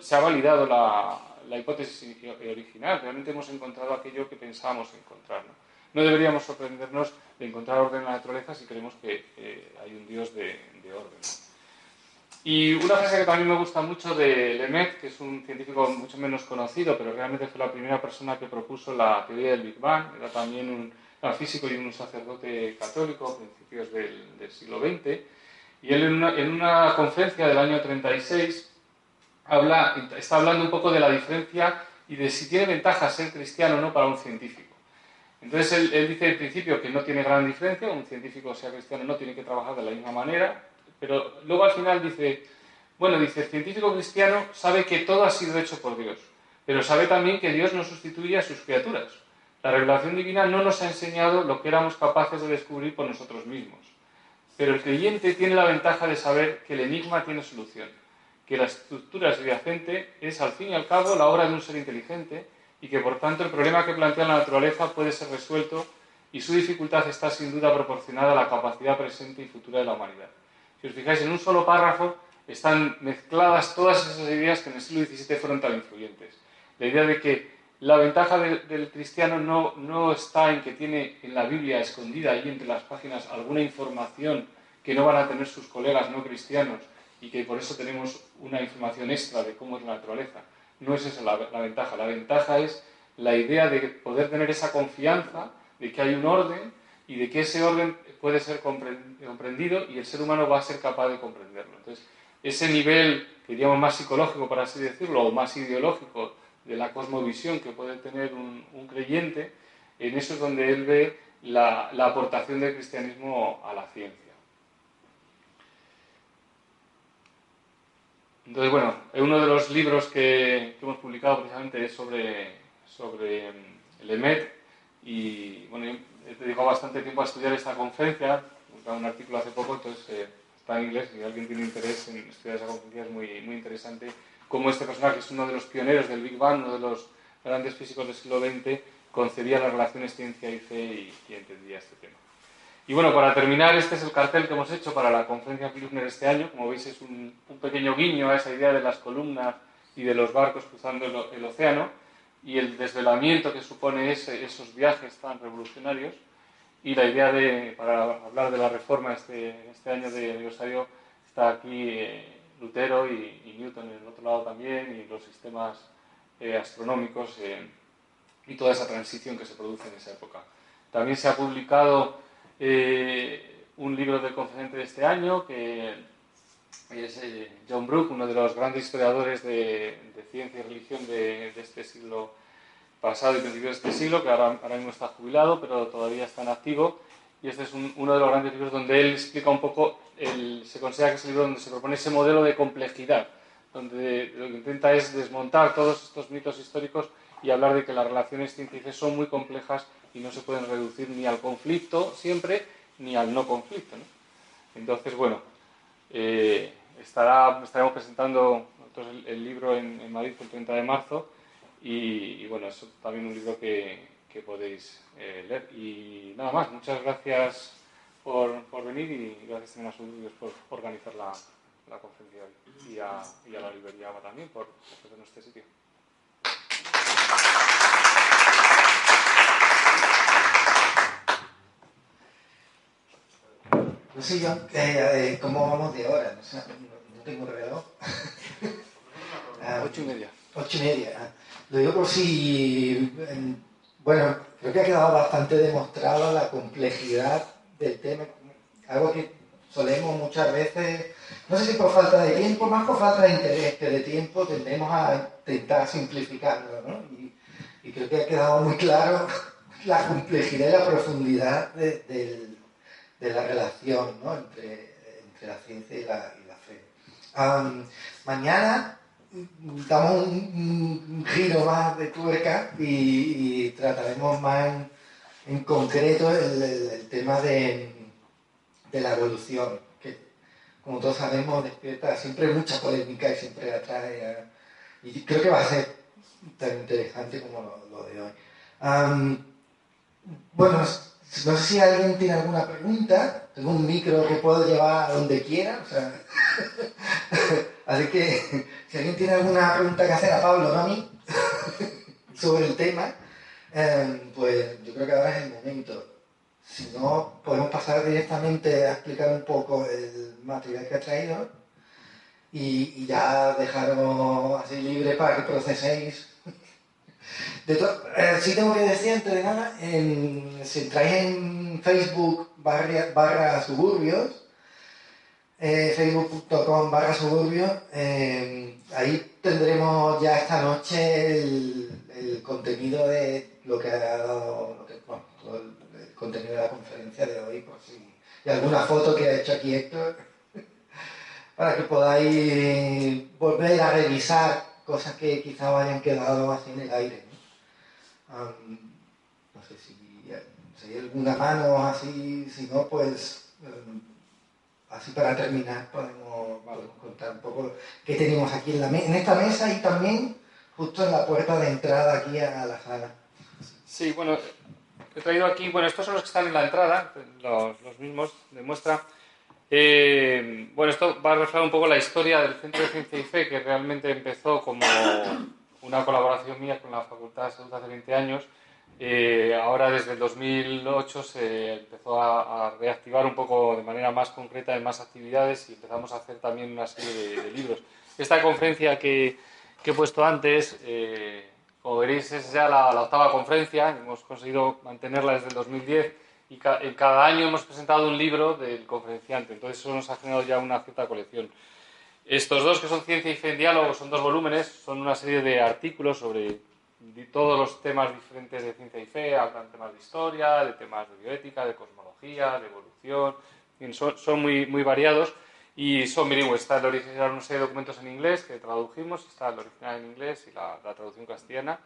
se ha validado la, la, hipótesis original, realmente hemos encontrado aquello que pensábamos encontrar. ¿no? No deberíamos sorprendernos de encontrar orden en la naturaleza si creemos que eh, hay un Dios de, orden. Y una frase que también me gusta mucho de Lemaitre, que es un científico mucho menos conocido, pero realmente fue la primera persona que propuso la teoría del Big Bang, era también un, físico y un sacerdote católico a principios del, siglo XX, y él en una, en una, conferencia del año 36 habla, está hablando un poco de la diferencia y de si tiene ventaja ser cristiano o no para un científico. Entonces él, dice al principio que no tiene gran diferencia, un científico sea cristiano no tiene que trabajar de la misma manera, pero luego al final dice, bueno, dice, el científico cristiano sabe que todo ha sido hecho por Dios, pero sabe también que Dios no sustituye a sus criaturas. La revelación divina no nos ha enseñado lo que éramos capaces de descubrir por nosotros mismos. Pero el creyente tiene la ventaja de saber que el enigma tiene solución, que la estructura subyacente es al fin y al cabo la obra de un ser inteligente y que por tanto el problema que plantea la naturaleza puede ser resuelto y su dificultad está sin duda proporcionada a la capacidad presente y futura de la humanidad. Si os fijáis, en un solo párrafo están mezcladas todas esas ideas que en el siglo XVII fueron tan influyentes. La idea de que la ventaja del cristiano no, no está en que tiene en la Biblia escondida ahí entre las páginas alguna información que no van a tener sus colegas no cristianos y que por eso tenemos una información extra de cómo es la naturaleza, no es esa la, ventaja. La ventaja es la idea de poder tener esa confianza de que hay un orden y de que ese orden puede ser comprendido y el ser humano va a ser capaz de comprenderlo. Entonces, ese nivel, que diríamos más psicológico, por así decirlo, o más ideológico de la cosmovisión que puede tener un, creyente, en eso es donde él ve la aportación del cristianismo a la ciencia. Entonces, bueno, uno de los libros que, hemos publicado precisamente es sobre, sobre mm, el EMET y, bueno, he dedicado bastante tiempo a estudiar esta conferencia, he un artículo hace poco, entonces eh, está en inglés, si alguien tiene interés en estudiar esa conferencia es muy, muy interesante cómo este personaje es uno de los pioneros del Big Bang, uno de los grandes físicos del siglo XX, concebía las relaciones ciencia y fe y, y entendía este tema. Y bueno, para terminar, este es el cartel que hemos hecho para la conferencia Pilsner este año. Como veis, es un, pequeño guiño a esa idea de las columnas y de los barcos cruzando el, océano y el desvelamiento que supone esos viajes tan revolucionarios. Y la idea de, para hablar de la reforma este, este año de aniversario, está aquí eh, Lutero y, Newton en el otro lado también, y los sistemas eh, astronómicos eh, y toda esa transición que se produce en esa época. También se ha publicado eh, un libro del conferente de este año, que es eh, John Brooke, uno de los grandes historiadores de, ciencia y religión de, este siglo pasado y principios de este siglo, que ahora, mismo está jubilado, pero todavía está en activo. Y este es uno de los grandes libros donde él explica un poco, se considera que es el libro donde se propone ese modelo de complejidad, donde lo que intenta es desmontar todos estos mitos históricos y hablar de que las relaciones científicas son muy complejas y no se pueden reducir ni al conflicto siempre ni al no conflicto. Entonces, bueno, eh, estará, estaremos presentando el, libro en, Madrid el 30 de marzo y, bueno, es también un libro que, podéis eh, leer. Y nada más, muchas gracias por, venir y gracias también a sus por organizar la, conferencia y a, y a la librería también por ofrecernos este sitio. No sé yo, eh, eh, ¿cómo vamos de hora? No, tengo reloj. Ah, ocho y media. Ocho y media. Ah. Lo digo por si, bueno, creo que ha quedado bastante demostrada la complejidad del tema, algo que solemos muchas veces, no sé si por falta de tiempo, más por falta de interés que de tiempo, tendemos a intentar simplificarlo, ¿no? Y, creo que ha quedado muy claro la complejidad y la profundidad de, la relación ¿no? entre, la ciencia y la, fe. mañana damos un, giro más de tuerca y, trataremos más en, concreto el tema de de la evolución, que como todos sabemos despierta siempre mucha polémica y siempre atrae y creo que va a ser tan interesante como lo, de hoy. bueno, no sé si alguien tiene alguna pregunta, un micro que puedo llevar a donde quiera, así que si alguien tiene alguna pregunta que hacer a Pablo, no a mí, sobre el tema, em, pues yo creo que ahora es el momento. Si no, podemos pasar directamente a explicar un poco el material que ha traído y, ya dejaros así libre para que proceséis. De eh, sí tengo que decir antes de nada, si entráis en Facebook barra, suburbios, eh, facebook.com barra suburbios, eh, ahí tendremos ya esta noche el, contenido de lo que ha dado, contenido de la conferencia de hoy, por si y alguna foto que ha hecho aquí Héctor, para que podáis volver a revisar cosas que quizá hayan quedado así en el aire. ¿no? sé si, hay alguna mano así, si no, pues em, así para terminar podemos, contar un poco qué tenemos aquí en, la en esta mesa y también justo en la puerta de entrada aquí a la sala. Sí, bueno, he traído aquí, bueno, estos son los que están en la entrada, los, mismos de muestra. Eh, bueno, esto va a reflejar un poco la historia del Centro de Ciencia y Fe, que realmente empezó como una colaboración mía con la Facultad de Salud hace 20 años. Eh, ahora, desde el 2008, se empezó a, reactivar un poco de manera más concreta en más actividades y empezamos a hacer también una serie de, libros. Esta conferencia que, he puesto antes, eh, como veréis, es ya la, octava conferencia, hemos conseguido mantenerla desde el 2010 y en cada año hemos presentado un libro del conferenciante, entonces eso nos ha generado ya una cierta colección. Estos dos, que son Ciencia y Fe en Diálogo, son dos volúmenes, son una serie de artículos sobre todos los temas diferentes de ciencia y fe, hablan temas de historia, de temas de bioética, de cosmología, de evolución, son, son muy, muy variados y son bilingües. Está el original, una serie de documentos en inglés que tradujimos, está el original en inglés y la, traducción castellana,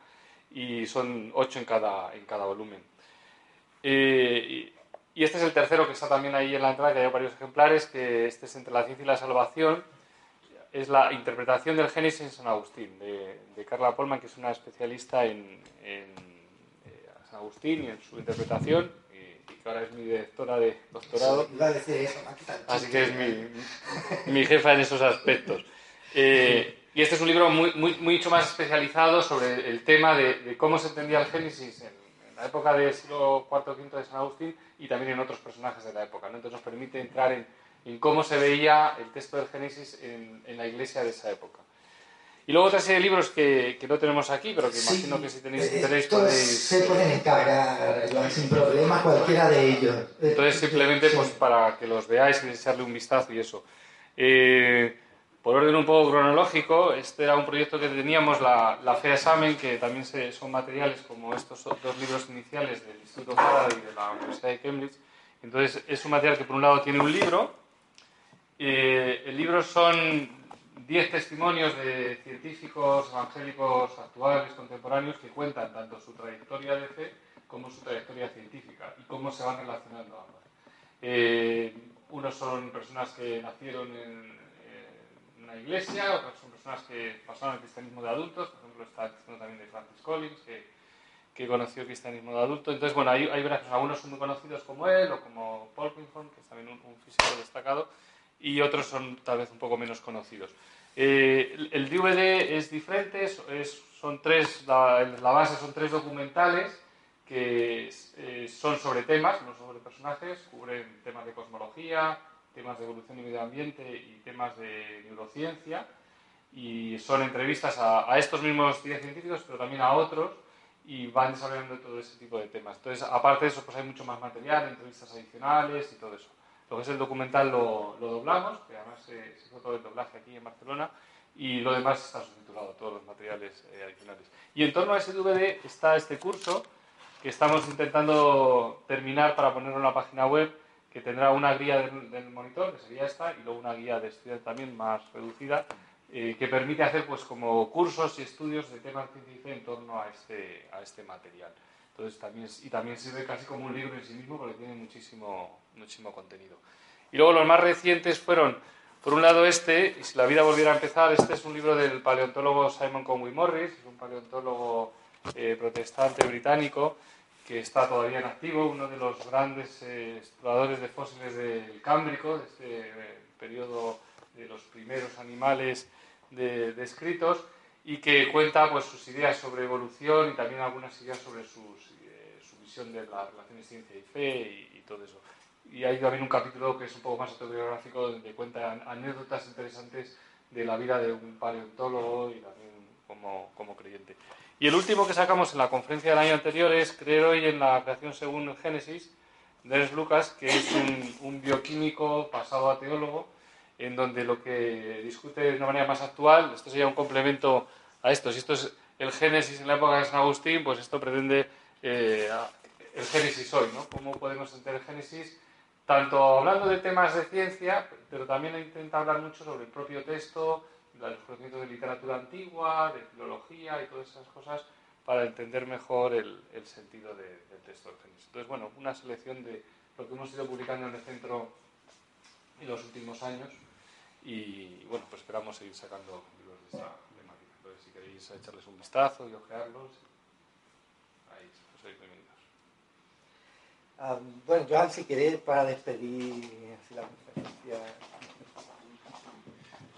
y son ocho en cada, en cada volumen. Eh, y, este es el tercero que está también ahí en la entrada, que hay varios ejemplares, que este es entre la ciencia y la salvación. Es la interpretación del Génesis en San Agustín, de, Carla Polman, que es una especialista en, en eh, San Agustín y en su interpretación que ahora es mi directora de doctorado. así que es mi, mi, jefa en esos aspectos. Eh, y este es un libro muy, muy, mucho más especializado sobre el tema de, cómo se entendía el Génesis en, la época del siglo IV o V de San Agustín y también en otros personajes de la época. Entonces nos permite entrar en, en, cómo se veía el texto del Génesis en, en la iglesia de esa época. Y luego otra serie de libros que, que no tenemos aquí, pero que imagino que si tenéis eh, interés podéis... Se pueden encargar sin problema cualquiera de ellos. Entonces simplemente pues para que los veáis y echarle un vistazo y eso. Eh, por orden un poco cronológico, este era un proyecto que teníamos, la, la FEA Examen, que también se, son materiales como estos dos libros iniciales del Instituto Faraday y de la Universidad de Cambridge. Entonces es un material que por un lado tiene un libro, eh, el libro son diez testimonios de científicos evangélicos actuales, contemporáneos, que cuentan tanto su trayectoria de fe como su trayectoria científica y cómo se van relacionando ambas. Eh, unos son personas que nacieron en, iglesia, otros son personas que pasaron al cristianismo de adultos, por ejemplo está el también de Francis Collins, que, que conoció el cristianismo de adulto. Entonces, bueno, hay, hay algunos son muy conocidos como él o como Paul Pinkham, que es también un, un físico destacado, y otros son tal vez un poco menos conocidos. Eh, el DVD es diferente, es, son tres, la, base son tres documentales que eh, son sobre temas, no sobre personajes, cubren temas de cosmología, temas de evolución y medio ambiente y temas de neurociencia y son entrevistas a, estos mismos 10 científicos, pero también a otros y van desarrollando todo ese tipo de temas. Entonces, aparte de eso, pues hay mucho más material, entrevistas adicionales y todo eso. lo que es el documental lo, lo doblamos, que además se, hizo todo el doblaje aquí en Barcelona, y lo demás está subtitulado, todos los materiales eh, adicionales. Y en torno a ese DVD está este curso que estamos intentando terminar para ponerlo en la página web, que tendrá una guía del, monitor, que sería esta, y luego una guía de estudiante también más reducida, eh, que permite hacer pues como cursos y estudios de temas científicos en torno a este, a este material. Entonces, también, y también sirve casi como un libro en sí mismo porque tiene muchísimo, muchísimo contenido. Y luego los más recientes fueron, por un lado este, y si la vida volviera a empezar, este es un libro del paleontólogo Simon Conway Morris, es un paleontólogo eh, protestante británico que está todavía en activo, uno de los grandes eh, exploradores de fósiles del Cámbrico, de este eh, periodo de los primeros animales descritos, y que cuenta pues, sus ideas sobre evolución y también algunas ideas sobre sus, su visión de las relaciones ciencia y fe y, y, todo eso. Y hay también un capítulo que es un poco más autobiográfico donde cuenta anécdotas interesantes de la vida de un paleontólogo y también como, como creyente. Y el último que sacamos en la conferencia del año anterior es Creer hoy en la creación según Génesis, de Ernst Lucas, que es un, bioquímico pasado a teólogo, en donde lo que discute de una manera más actual, esto sería un complemento a esto, si esto es el Génesis en la época de San Agustín, pues esto pretende eh, el Génesis hoy, ¿no? ¿Cómo podemos entender el Génesis? Tanto hablando de temas de ciencia, pero también intenta hablar mucho sobre el propio texto, los conocimientos de literatura antigua, de filología y todas esas cosas para entender mejor el, sentido de, del texto del Génesis. Entonces, bueno, una selección de lo que hemos ido publicando en el centro en los últimos años y, bueno, pues esperamos seguir sacando libros de esta temática. Entonces, si queréis echarles un vistazo y ojearlos, ahí sois bienvenidos. Um, bueno, Joan, si queréis, para despedir así la conferencia.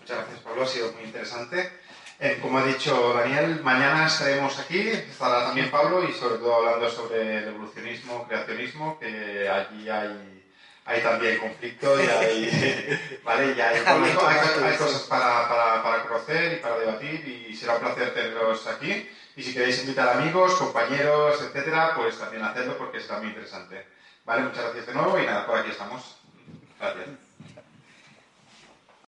Muchas gracias, Pablo. Ha sido muy interesante. Eh, como ha dicho Daniel, mañana estaremos aquí, estará también Pablo y sobre todo hablando sobre el evolucionismo, creacionismo, que allí hay, hay también conflicto y hay, ¿vale? y hay, hay, cosas para, para, para, conocer y para debatir y será un placer tenerlos aquí. Y si queréis invitar amigos, compañeros, etcétera, pues también hacerlo porque será muy interesante. ¿Vale? Muchas gracias de nuevo y nada, por aquí estamos. Gracias.